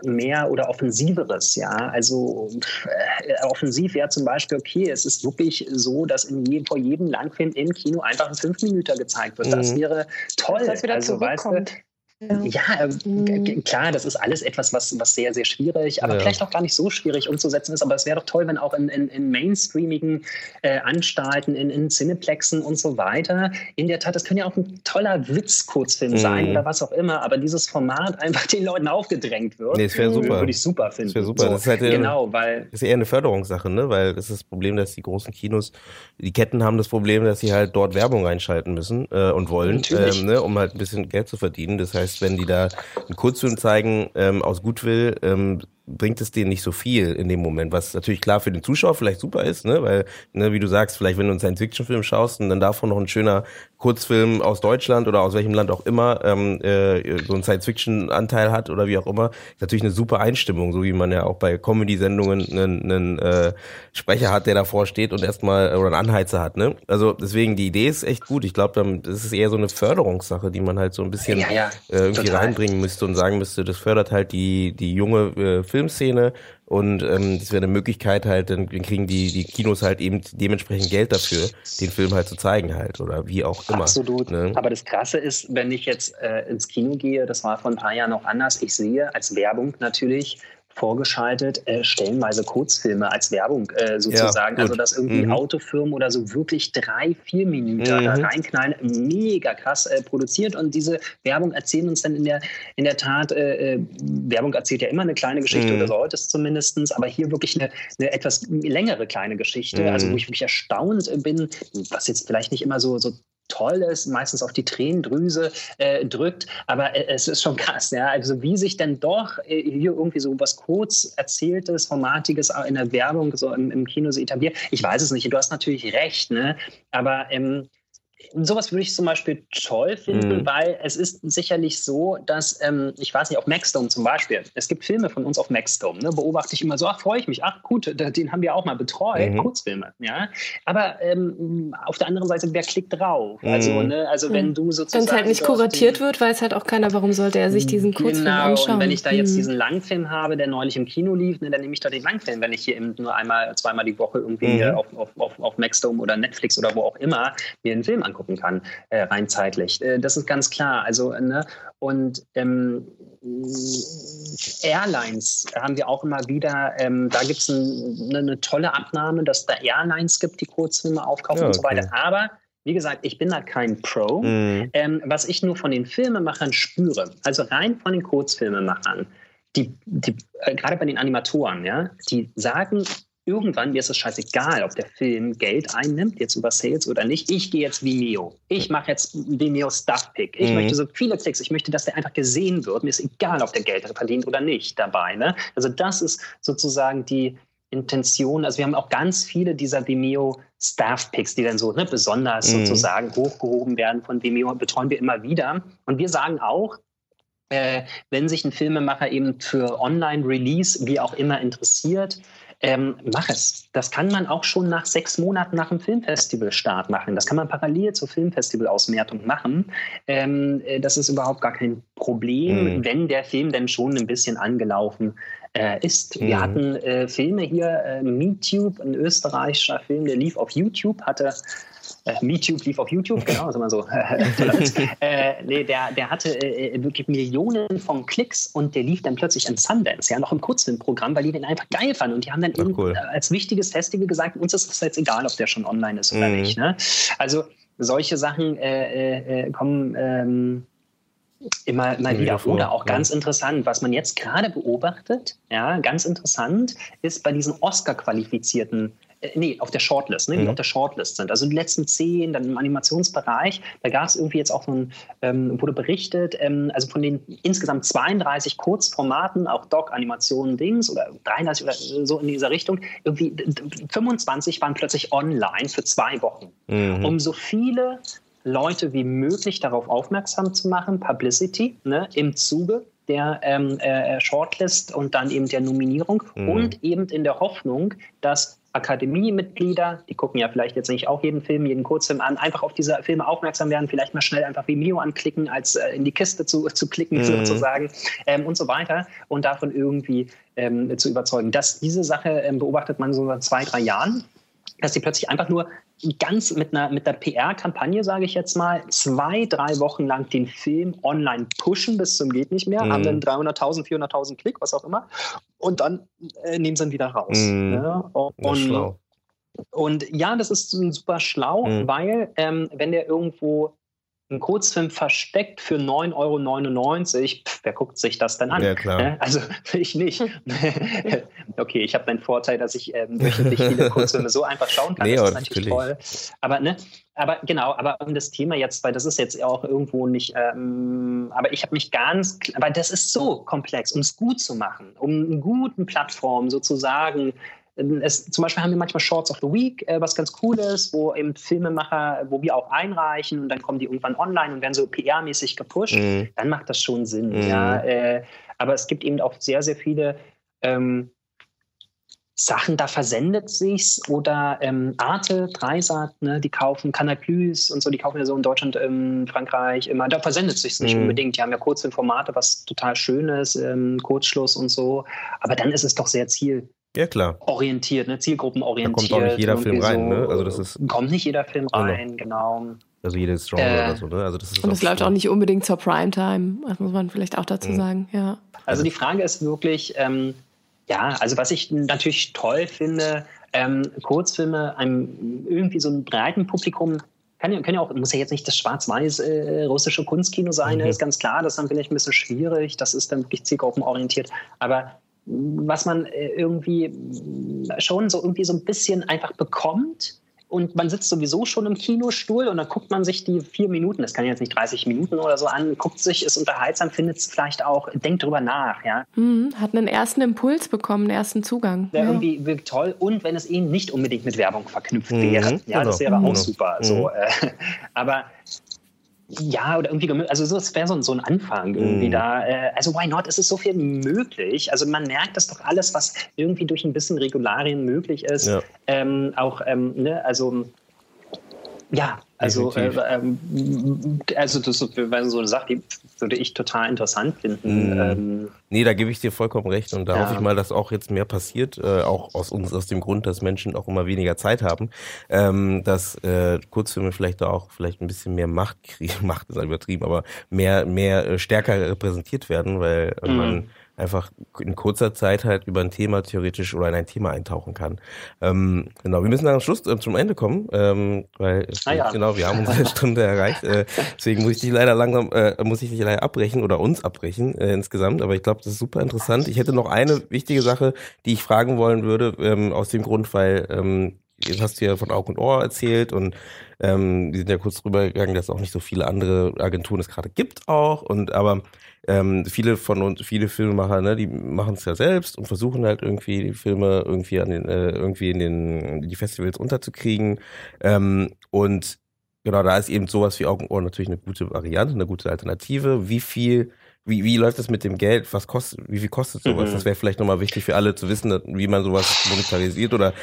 mehr oder offensiveres, ja. Also äh, offensiv wäre zum Beispiel, okay, es ist wirklich so, dass in je, vor jedem Langfilm im Kino einfach ein Fünf-Minüter gezeigt wird. Das mhm. wäre toll. Dass das wieder also, zurückkommt. Weißt du, ja, mhm. klar, das ist alles etwas, was, was sehr, sehr schwierig, aber ja. vielleicht auch gar nicht so schwierig umzusetzen ist. Aber es wäre doch toll, wenn auch in, in, in mainstreamigen äh, Anstalten, in, in Cineplexen und so weiter, in der Tat, das könnte ja auch ein toller Witz-Kurzfilm mhm. sein oder was auch immer, aber dieses Format einfach den Leuten aufgedrängt wird, nee, das wäre super. würde ich super finden. Das wäre super. So, das ist halt genau, weil. Das ist eher eine Förderungssache, ne? Weil das ist das Problem, dass die großen Kinos, die Ketten haben das Problem, dass sie halt dort Werbung reinschalten müssen äh, und wollen, ähm, ne? um halt ein bisschen Geld zu verdienen. Das heißt, wenn die da einen Kurzfilm zeigen ähm, aus Gutwill, ähm, bringt es denen nicht so viel in dem Moment, was natürlich klar für den Zuschauer vielleicht super ist, ne? weil, ne, wie du sagst, vielleicht wenn du einen Science-Fiction-Film schaust und dann davon noch ein schöner Kurzfilm aus Deutschland oder aus welchem Land auch immer ähm, äh, so einen Science-Fiction-Anteil hat oder wie auch immer, ist natürlich eine super Einstimmung, so wie man ja auch bei Comedy-Sendungen einen, einen äh, Sprecher hat, der davor steht und erstmal oder einen Anheizer hat. Ne? Also deswegen, die Idee ist echt gut. Ich glaube, das ist eher so eine Förderungssache, die man halt so ein bisschen ja, ja, äh, irgendwie total. reinbringen müsste und sagen müsste, das fördert halt die, die junge äh, Filmszene und ähm, das wäre eine Möglichkeit halt, dann kriegen die, die Kinos halt eben dementsprechend Geld dafür, den Film halt zu zeigen halt oder wie auch immer. Absolut. Ne? Aber das Krasse ist, wenn ich jetzt äh, ins Kino gehe, das war vor ein paar Jahren noch anders, ich sehe als Werbung natürlich vorgeschaltet, äh, stellenweise Kurzfilme als Werbung äh, sozusagen. Ja, also dass irgendwie mhm. Autofirmen oder so wirklich drei, vier Minuten mhm. da reinknallen, mega krass äh, produziert. Und diese Werbung erzählen uns dann in der, in der Tat, äh, äh Werbung erzählt ja immer eine kleine Geschichte mhm. oder sollte es zumindest, aber hier wirklich eine, eine etwas längere kleine Geschichte, also wo mhm. ich wirklich erstaunt bin, was jetzt vielleicht nicht immer so, so toll ist, meistens auf die Tränendrüse äh, drückt. Aber äh, es ist schon krass, ja. Also wie sich denn doch äh, hier irgendwie so was kurz erzähltes, formatiges in der Werbung so im, im Kino so etabliert. Ich weiß es nicht. Du hast natürlich recht, ne? Aber ähm, sowas würde ich zum Beispiel toll finden, mhm. weil es ist sicherlich so, dass, ähm, ich weiß nicht, auf Maxdome zum Beispiel, es gibt Filme von uns auf Maxdome, ne, beobachte ich immer so, ach, freue ich mich, ach gut, den haben wir auch mal betreut, mhm. Kurzfilme, ja. Aber ähm, auf der anderen Seite, wer klickt drauf? Mhm. Also, ne, also wenn du sozusagen... Wenn es halt nicht kuratiert wird, weiß halt auch keiner, warum sollte er sich diesen Kurzfilm genau, anschauen. und wenn ich da jetzt mhm. diesen Langfilm habe, der neulich im Kino lief, ne, dann nehme ich doch den Langfilm, wenn ich hier eben nur einmal, zweimal die Woche irgendwie mhm. auf, auf, auf, auf Maxdome oder Netflix oder wo auch immer mir einen Film angucken kann, äh, rein zeitlich. Äh, das ist ganz klar. Also, ne? Und ähm, Airlines haben wir auch immer wieder, ähm, da gibt es ein, eine, eine, tolle Abnahme, dass da Airlines gibt, die Kurzfilme aufkaufen ja, okay. und so weiter. Aber wie gesagt, ich bin da kein Pro. Mhm. Ähm, was ich nur von den Filmemachern spüre, also rein von den Kurzfilmemachern, die, die äh, gerade bei den Animatoren, ja, die sagen, irgendwann, mir ist es scheißegal, ob der Film Geld einnimmt, jetzt über Sales oder nicht. Ich gehe jetzt Vimeo. Ich mache jetzt Vimeo Stuff Pick. Ich mhm. möchte so viele Klicks. Ich möchte, dass der einfach gesehen wird. Mir ist egal, ob der Geld verdient oder nicht dabei. Ne? Also das ist sozusagen die Intention. Also wir haben auch ganz viele dieser Vimeo Staff Picks, die dann so ne, besonders mhm. sozusagen hochgehoben werden von Vimeo, betreuen wir immer wieder. Und wir sagen auch, äh, wenn sich ein Filmemacher eben für Online-Release, wie auch immer, interessiert, ähm, mach es. Das kann man auch schon nach sechs Monaten nach dem Filmfestivalstart machen. Das kann man parallel zur Filmfestivalauswertung machen. Ähm, äh, das ist überhaupt gar kein Problem, mhm. wenn der Film denn schon ein bisschen angelaufen äh, ist. Mhm. Wir hatten äh, Filme hier, äh, MeTube, ein österreichischer Film, der lief auf YouTube, hatte äh, MeTube lief auf YouTube, genau, also mal so. äh, nee, der, der hatte äh, wirklich Millionen von Klicks und der lief dann plötzlich in Sundance, ja, noch im Kurzfilmprogramm, weil die den einfach geil fanden. Und die haben dann eben cool. als wichtiges Festival gesagt, uns ist es jetzt egal, ob der schon online ist oder mhm. nicht. Ne? Also solche Sachen äh, äh, äh kommen. Ähm, immer mal wieder. Vor. Oder auch ganz interessant, was man jetzt gerade beobachtet, ja, ganz interessant, ist bei diesen Oscar-qualifizierten äh, nee, auf der Shortlist, ne, die mhm. auf der Shortlist sind. Also die letzten zehn, dann im Animationsbereich, da gab es irgendwie jetzt auch so ein, ähm, wurde berichtet, ähm, also von den insgesamt 32 Kurzformaten, auch Doc-Animationen, Dings oder 33 oder so in dieser Richtung, irgendwie 25 waren plötzlich online für zwei Wochen. Mhm. Um so viele Leute wie möglich darauf aufmerksam zu machen, Publicity, ne, im Zuge der ähm, äh, Shortlist und dann eben der Nominierung mhm. und eben in der Hoffnung, dass Akademiemitglieder, die gucken ja vielleicht jetzt nicht auch jeden Film, jeden Kurzfilm an, einfach auf diese Filme aufmerksam werden, vielleicht mal schnell einfach Vimeo anklicken, als äh, in die Kiste zu, zu klicken mhm. sozusagen ähm, und so weiter und davon irgendwie ähm, zu überzeugen. Dass diese Sache ähm, beobachtet man so seit zwei, drei Jahren dass sie plötzlich einfach nur ganz mit einer, mit einer PR-Kampagne, sage ich jetzt mal, zwei, drei Wochen lang den Film online pushen bis zum geht nicht mehr, mhm. haben dann 300.000, 400.000 Klick, was auch immer, und dann äh, nehmen sie ihn wieder raus. Mhm. Ja, und, und, ja, das ist super schlau, mhm. weil ähm, wenn der irgendwo einen Kurzfilm versteckt für 9,99 Euro, wer guckt sich das denn an? Ja, klar. Also ich nicht. okay, ich habe den Vorteil, dass ich ähm, wöchentlich viele Kurzfilme so einfach schauen kann. Nee, das ist natürlich, toll. Aber ne, aber genau, aber um das Thema jetzt, weil das ist jetzt auch irgendwo nicht, ähm, aber ich habe mich ganz, weil das ist so komplex, um es gut zu machen, um einen guten Plattform sozusagen es, zum Beispiel haben wir manchmal Shorts of the Week, äh, was ganz cool ist, wo eben Filmemacher, wo wir auch einreichen und dann kommen die irgendwann online und werden so PR-mäßig gepusht. Mhm. Dann macht das schon Sinn. Mhm. Ja, äh, aber es gibt eben auch sehr, sehr viele ähm, Sachen, da versendet sich's oder ähm, Arte, Dreisat, ne, die kaufen Canal Plus und so, die kaufen ja so in Deutschland, ähm, Frankreich immer, da versendet sich's nicht mhm. unbedingt. Die haben ja kurze Formate, was total schön ist, ähm, Kurzschluss und so. Aber dann ist es doch sehr ziel ja, klar. Orientiert, ne? zielgruppenorientiert. Da kommt auch nicht jeder Film rein, so, ne? Also das ist kommt nicht jeder Film genau. rein, genau. Also jedes Genre äh, oder so, ne? Also das ist und es läuft auch nicht unbedingt zur Primetime, das muss man vielleicht auch dazu mhm. sagen, ja. Also die Frage ist wirklich, ähm, ja, also was ich natürlich toll finde, ähm, Kurzfilme einem irgendwie so einem breiten Publikum kann ja, kann ja auch, muss ja jetzt nicht das schwarz-weiß äh, russische Kunstkino sein, mhm. ist ganz klar, das ist dann vielleicht ein bisschen schwierig, das ist dann wirklich zielgruppenorientiert, aber was man äh, irgendwie schon so irgendwie so ein bisschen einfach bekommt und man sitzt sowieso schon im Kinostuhl und dann guckt man sich die vier Minuten, das kann jetzt nicht 30 Minuten oder so an, guckt sich, ist unterhaltsam, findet es vielleicht auch, denkt drüber nach, ja. Hm, hat einen ersten Impuls bekommen, einen ersten Zugang. Der ja. irgendwie wirkt toll und wenn es eben nicht unbedingt mit Werbung verknüpft mhm, wäre, ja, genau. das wäre mhm. auch super. So, mhm. äh, aber ja, oder irgendwie, also das wäre so, so, ein Anfang irgendwie mm. da. Äh, also why not? Es ist so viel möglich. Also man merkt das doch alles, was irgendwie durch ein bisschen Regularien möglich ist. Ja. Ähm, auch, ähm, ne, also ja, also, äh, ähm, also das wäre so eine Sache, die würde ich total interessant finden. Mm. Ähm, nee, da gebe ich dir vollkommen recht und da ja. hoffe ich mal, dass auch jetzt mehr passiert, äh, auch aus uns, aus dem Grund, dass Menschen auch immer weniger Zeit haben, ähm, dass äh, Kurzfilme vielleicht da auch vielleicht ein bisschen mehr Macht kriegen, Macht ist übertrieben, aber mehr, mehr äh, stärker repräsentiert werden, weil mm. man einfach in kurzer Zeit halt über ein Thema theoretisch oder in ein Thema eintauchen kann. Ähm, genau, wir müssen am Schluss äh, zum Ende kommen, ähm, weil ah, ja. genau, wir haben unsere Stunde erreicht. Äh, deswegen muss ich dich leider langsam, äh, muss ich dich leider abbrechen oder uns abbrechen äh, insgesamt. Aber ich glaube, das ist super interessant. Ich hätte noch eine wichtige Sache, die ich fragen wollen würde, ähm, aus dem Grund, weil ähm, Jetzt hast du ja von Aug und Ohr erzählt und ähm, wir sind ja kurz drüber gegangen, dass es auch nicht so viele andere Agenturen es gerade gibt auch. Und aber ähm, viele von uns, viele Filmemacher, ne, die machen es ja selbst und versuchen halt irgendwie die Filme irgendwie an den, äh, irgendwie in den die Festivals unterzukriegen. Ähm, und genau, da ist eben sowas wie Augenohr natürlich eine gute Variante, eine gute Alternative. Wie viel wie, wie läuft das mit dem Geld? Was kostet, wie viel kostet sowas? Mhm. Das wäre vielleicht nochmal wichtig für alle zu wissen, wie man sowas monetarisiert oder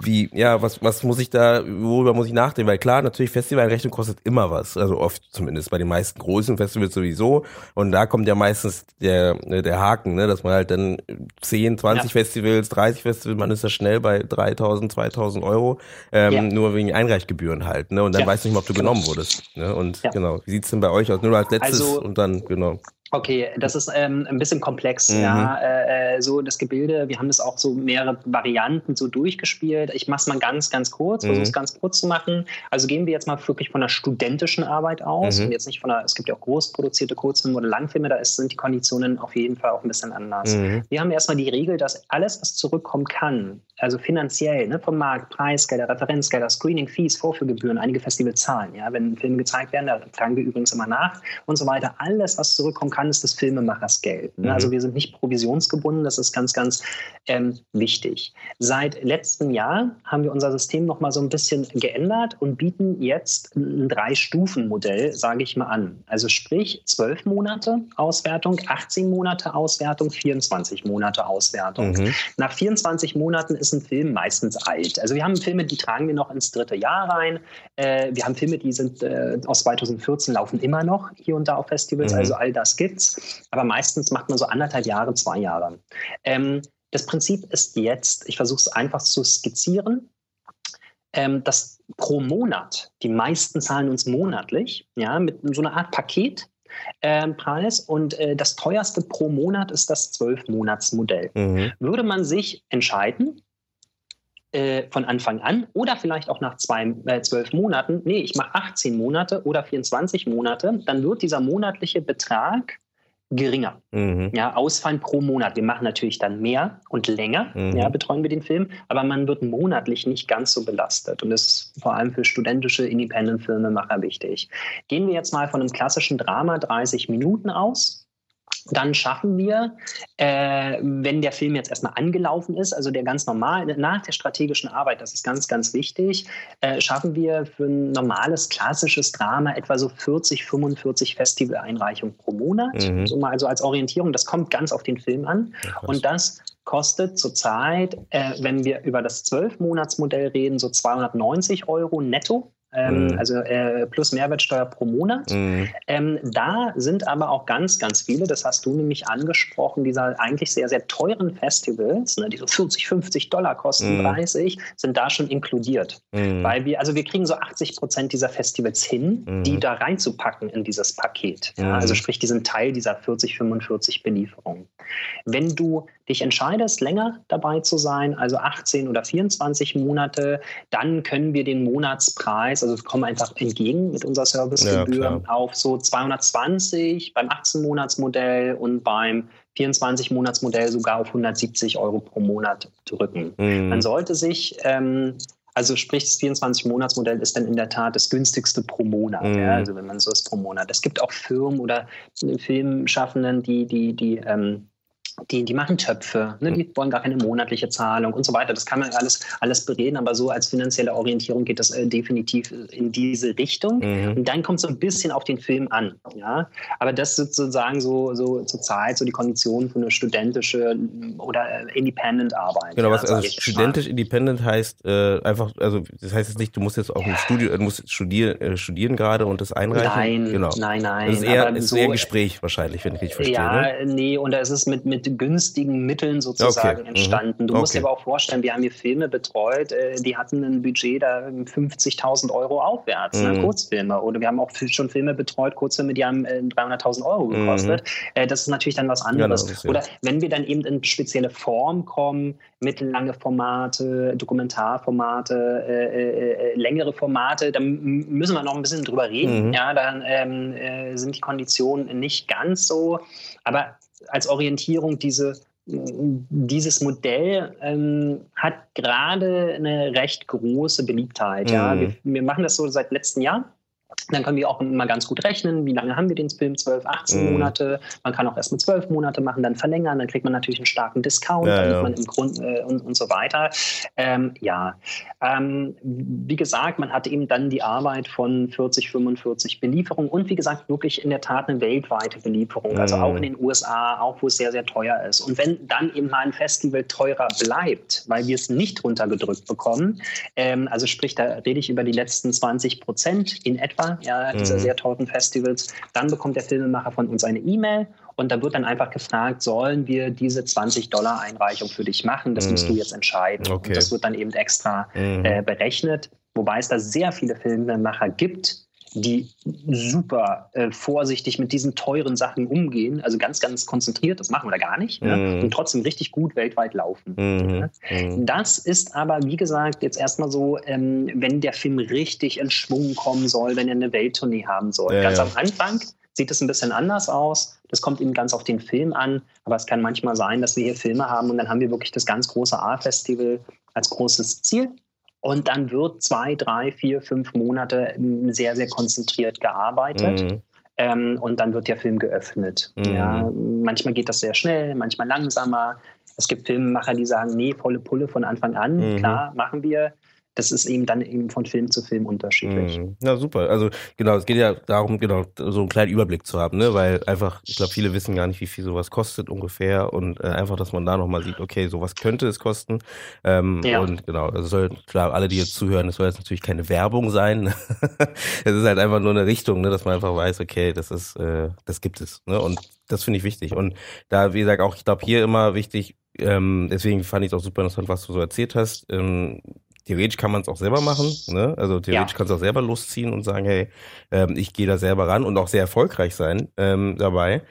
wie, ja, was, was muss ich da, worüber muss ich nachdenken? Weil klar, natürlich Festivalrechnung kostet immer was. Also oft zumindest bei den meisten großen Festivals sowieso. Und da kommt ja meistens der, der Haken, ne, dass man halt dann 10, 20 ja. Festivals, 30 Festivals, man ist ja schnell bei 3000, 2000 Euro, ähm, ja. nur wegen Einreichgebühren halt, ne, und dann ja. weißt du nicht mehr, ob du genommen wurdest, ne, und genau. Wie sieht's denn bei euch aus? Nur als letztes also, und dann, genau. Okay, das ist ähm, ein bisschen komplex, mhm. ja. Äh, äh, so das Gebilde, wir haben das auch so mehrere Varianten so durchgespielt. Ich mache es mal ganz, ganz kurz, mhm. versuche es ganz kurz zu machen. Also gehen wir jetzt mal wirklich von der studentischen Arbeit aus mhm. und jetzt nicht von der, es gibt ja auch groß produzierte Kurzfilme oder Langfilme, da ist, sind die Konditionen auf jeden Fall auch ein bisschen anders. Mhm. Wir haben erstmal die Regel, dass alles, was zurückkommen kann, also finanziell, ne, vom Markt, Preisgelder, Referenzgelder, Screening, Fees, Vorführgebühren, einige Festivals zahlen. Ja, wenn Filme gezeigt werden, da tragen wir übrigens immer nach und so weiter. Alles, was zurückkommen kann, ist des Filmemachers Geld. Ne? Mhm. Also wir sind nicht provisionsgebunden, das ist ganz, ganz ähm, wichtig. Seit letztem Jahr haben wir unser System noch mal so ein bisschen geändert und bieten jetzt ein Drei-Stufen-Modell, sage ich mal, an. Also sprich zwölf Monate Auswertung, 18 Monate Auswertung, 24 Monate Auswertung. Mhm. Nach 24 Monaten ist ein Film meistens alt. Also wir haben Filme, die tragen wir noch ins dritte Jahr rein. Äh, wir haben Filme, die sind äh, aus 2014, laufen immer noch hier und da auf Festivals. Mhm. Also all das gibt's. Aber meistens macht man so anderthalb Jahre, zwei Jahre. Ähm, das Prinzip ist jetzt, ich versuche es einfach zu skizzieren, ähm, dass pro Monat, die meisten zahlen uns monatlich, ja, mit so einer Art Paketpreis ähm, und äh, das teuerste pro Monat ist das 12-Monats-Modell. Mhm. Würde man sich entscheiden, äh, von Anfang an oder vielleicht auch nach zwei, äh, zwölf Monaten, nee, ich mache 18 Monate oder 24 Monate, dann wird dieser monatliche Betrag geringer. Mhm. Ja, ausfallen pro Monat. Wir machen natürlich dann mehr und länger, mhm. ja, betreuen wir den Film, aber man wird monatlich nicht ganz so belastet. Und das ist vor allem für studentische Independent-Filmemacher wichtig. Gehen wir jetzt mal von einem klassischen Drama 30 Minuten aus dann schaffen wir, äh, wenn der Film jetzt erstmal angelaufen ist, also der ganz normal, nach der strategischen Arbeit, das ist ganz, ganz wichtig, äh, schaffen wir für ein normales, klassisches Drama etwa so 40, 45 Festivaleinreichungen pro Monat. Mhm. So mal also als Orientierung, das kommt ganz auf den Film an. Ja, und das kostet zurzeit, äh, wenn wir über das 12-Monats-Modell reden, so 290 Euro netto ähm, mhm. also äh, plus Mehrwertsteuer pro Monat. Mhm. Ähm, da sind aber auch ganz, ganz viele, das hast du nämlich angesprochen, dieser eigentlich sehr, sehr teuren Festivals, ne, die so 40, 50 Dollar kosten, mhm. 30, sind da schon inkludiert. Mhm. Weil wir, also wir kriegen so 80 Prozent dieser Festivals hin, die mhm. da reinzupacken in dieses Paket. Ja, also mhm. sprich, die sind Teil dieser 40, 45 Belieferungen. Wenn du dich entscheidest, länger dabei zu sein, also 18 oder 24 Monate, dann können wir den Monatspreis, also kommen einfach entgegen mit unserer Servicegebühr ja, auf so 220 beim 18-Monats-Modell und beim 24-Monats-Modell sogar auf 170 Euro pro Monat drücken. Mhm. Man sollte sich ähm, Also sprich, das 24-Monats-Modell ist dann in der Tat das günstigste pro Monat. Mhm. Ja, also wenn man so ist pro Monat. Es gibt auch Firmen oder Filmschaffenden, die, die, die ähm, die, die machen Töpfe, ne? die wollen gar keine monatliche Zahlung und so weiter. Das kann man alles, alles bereden, aber so als finanzielle Orientierung geht das äh, definitiv in diese Richtung. Mhm. Und dann kommt es so ein bisschen auf den Film an. Ja? Aber das ist sozusagen so, so zur Zeit so die Konditionen für eine studentische oder äh, Independent-Arbeit. Genau, ja, was also studentisch Independent heißt äh, einfach, also das heißt jetzt nicht, du musst jetzt auch ein Studio, du musst studieren, äh, studieren gerade und das einreichen. Nein, genau. nein, nein. Das ist eher, ist so, eher Gespräch wahrscheinlich, wenn ich richtig verstehe. Ja, ne? nee, und da ist es mit, mit günstigen Mitteln sozusagen okay. Mhm. entstanden. Du okay. musst dir aber auch vorstellen, wir haben hier Filme betreut, äh, die hatten ein Budget da 50.000 Euro aufwärts, ne, mhm. ne, Kurzfilme. Oder wir haben auch schon Filme betreut, Kurzfilme, die haben 300.000 äh, Euro gekostet. Mhm. das ist natürlich dann was anderes. Ja, Oder wenn wir dann eben in spezielle Form kommen, mittellange Formate, Dokumentarformate, äh, äh, längere Formate, dann müssen wir noch ein bisschen drüber reden. Mhm. Ja, dann ähm, äh, sind die Konditionen nicht ganz so. Aber als Orientierung diese dieses Modell ähm, hat gerade eine recht große Beliebtheit. Mhm. Ja. Wir, wir, machen das so seit letztem Jahr. Dann können wir auch mal ganz gut rechnen, wie lange haben wir den Film? 12, 18 mm. Monate. Man kann auch erst mit 12 Monate machen, dann verlängern, dann kriegt man natürlich einen starken Discount, ja, ja. man im Grund äh, und, und so weiter. Ähm, ja, ähm, wie gesagt, man hat eben dann die Arbeit von 40, 45 Belieferungen und wie gesagt, wirklich in der Tat eine weltweite Belieferung. Mm. Also auch in den USA, auch wo es sehr, sehr teuer ist. Und wenn dann eben mal ein Festival teurer bleibt, weil wir es nicht runtergedrückt bekommen, ähm, also sprich, da rede ich über die letzten 20 Prozent in etwa, ja, dieser mhm. sehr teuren Festivals. Dann bekommt der Filmemacher von uns eine E-Mail und da wird dann einfach gefragt, sollen wir diese 20 Dollar Einreichung für dich machen? Das mhm. musst du jetzt entscheiden. Okay. Und das wird dann eben extra mhm. äh, berechnet, wobei es da sehr viele Filmemacher gibt, die super äh, vorsichtig mit diesen teuren Sachen umgehen, also ganz, ganz konzentriert, das machen wir da gar nicht, mhm. ja, und trotzdem richtig gut weltweit laufen. Mhm. Ja. Mhm. Das ist aber, wie gesagt, jetzt erstmal so, ähm, wenn der Film richtig in Schwung kommen soll, wenn er eine Welttournee haben soll. Ja, ganz am Anfang sieht es ein bisschen anders aus. Das kommt eben ganz auf den Film an. Aber es kann manchmal sein, dass wir hier Filme haben und dann haben wir wirklich das ganz große A-Festival als großes Ziel. Und dann wird zwei, drei, vier, fünf Monate sehr, sehr konzentriert gearbeitet. Mhm. Ähm, und dann wird der Film geöffnet. Mhm. Ja, manchmal geht das sehr schnell, manchmal langsamer. Es gibt Filmemacher, die sagen, nee, volle Pulle von Anfang an. Mhm. Klar, machen wir das ist eben dann eben von Film zu Film unterschiedlich. Mhm. Ja, super. Also genau, es geht ja darum, genau, so einen kleinen Überblick zu haben, ne? Weil einfach, ich glaube, viele wissen gar nicht, wie viel sowas kostet ungefähr und äh, einfach, dass man da nochmal sieht, okay, sowas könnte es kosten. Ähm, ja. Und genau, also soll, klar, alle, die jetzt zuhören, es soll jetzt natürlich keine Werbung sein. es ist halt einfach nur eine Richtung, ne, dass man einfach weiß, okay, das ist, äh, das gibt es. Ne? Und das finde ich wichtig. Und da, wie gesagt, auch, ich glaube, hier immer wichtig, ähm, deswegen fand ich es auch super interessant, was du so erzählt hast. Ähm, theoretisch kann man es auch selber machen. Ne? Also theoretisch ja. kannst du auch selber losziehen und sagen, hey, ähm, ich gehe da selber ran und auch sehr erfolgreich sein ähm, dabei.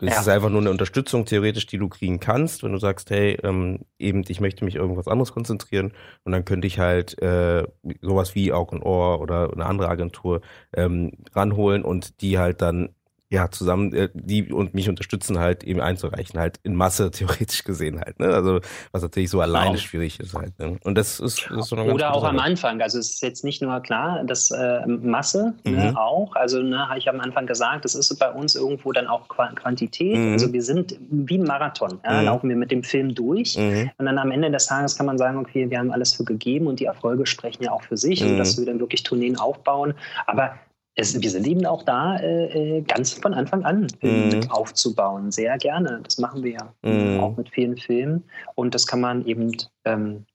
Es ja. ist einfach nur eine Unterstützung theoretisch, die du kriegen kannst, wenn du sagst, hey, ähm, eben, ich möchte mich irgendwas anderes konzentrieren und dann könnte ich halt äh, sowas wie Aug und Ohr oder eine andere Agentur ähm, ranholen und die halt dann ja, zusammen, äh, die und mich unterstützen halt eben einzureichen, halt in Masse theoretisch gesehen halt, ne? Also was natürlich so alleine genau. schwierig ist halt. Ne? Und das ist, das ist so eine Oder auch am Anfang, also es ist jetzt nicht nur klar, das äh, Masse ne, mhm. ne, auch, also ne, habe ich am Anfang gesagt, das ist bei uns irgendwo dann auch Quantität. Mhm. Also wir sind wie ein Marathon, ja, mhm. laufen wir mit dem Film durch mhm. und dann am Ende des Tages kann man sagen, okay, wir haben alles für gegeben und die Erfolge sprechen ja auch für sich, also dass wir dann wirklich Tourneen aufbauen. Aber es, wir sind eben auch da, äh, äh ganz von Anfang an mm. aufzubauen. Sehr gerne. Das machen wir ja mm. auch mit vielen Filmen. Und das kann man eben, ähm,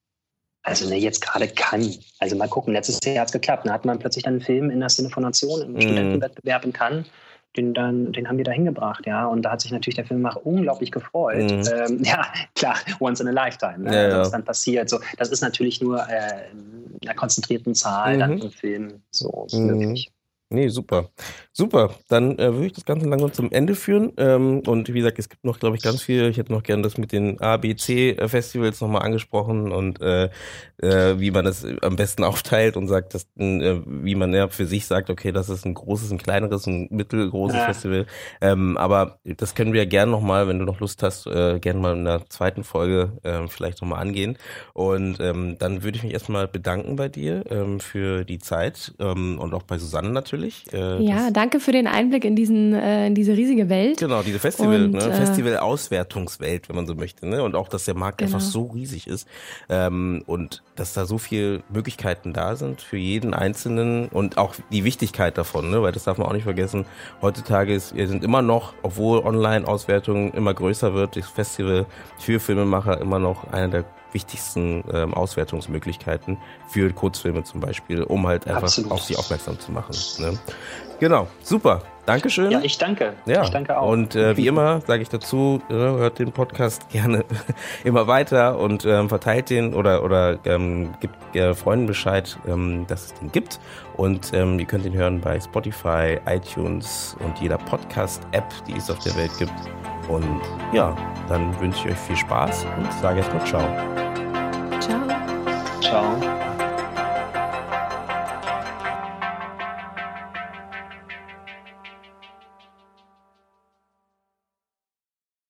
also ne, jetzt gerade kann. Also mal gucken, letztes Jahr hat es geklappt. Da hat man plötzlich dann einen Film in der Sinne von Nation im mm. Studentenwettbewerb in Cannes. Den, dann, den haben wir da hingebracht, ja. Und da hat sich natürlich der Filmemacher unglaublich gefreut. Mhm. Ähm, ja, klar, once in a lifetime, ne? ja, ja. was dann passiert. So, das ist natürlich nur äh, in einer konzentrierten Zahl mhm. dann im Film so mhm. möglich. Nee, super. Super. Dann äh, würde ich das Ganze langsam zum Ende führen. Ähm, und wie gesagt, es gibt noch, glaube ich, ganz viel. Ich hätte noch gern das mit den ABC-Festivals nochmal angesprochen und äh, äh, wie man das am besten aufteilt und sagt, dass, äh, wie man ja für sich sagt, okay, das ist ein großes, ein kleineres, ein mittelgroßes ja. Festival. Ähm, aber das können wir ja gerne nochmal, wenn du noch Lust hast, äh, gerne mal in der zweiten Folge äh, vielleicht nochmal angehen. Und ähm, dann würde ich mich erstmal bedanken bei dir ähm, für die Zeit ähm, und auch bei Susanne natürlich. Äh, ja, danke für den Einblick in diesen äh, in diese riesige Welt. Genau, diese Festival, und, ne? Äh, Festival-Auswertungswelt, wenn man so möchte, ne? Und auch, dass der Markt genau. einfach so riesig ist ähm, und dass da so viele Möglichkeiten da sind für jeden Einzelnen und auch die Wichtigkeit davon, ne? Weil das darf man auch nicht vergessen. Heutzutage ist, wir sind immer noch, obwohl Online-Auswertung immer größer wird, das Festival für Filmemacher immer noch einer der wichtigsten ähm, Auswertungsmöglichkeiten für Kurzfilme zum Beispiel, um halt einfach Absolut. auf sie aufmerksam zu machen. Ne? Genau, super. Dankeschön. Ja, ich danke. Ja. Ich danke auch. Und äh, wie immer sage ich dazu, äh, hört den Podcast gerne immer weiter und ähm, verteilt den oder, oder ähm, gibt äh, Freunden Bescheid, ähm, dass es den gibt. Und ähm, ihr könnt ihn hören bei Spotify, iTunes und jeder Podcast-App, die es auf der Welt gibt. Und ja, dann wünsche ich euch viel Spaß und sage erstmal ciao. song.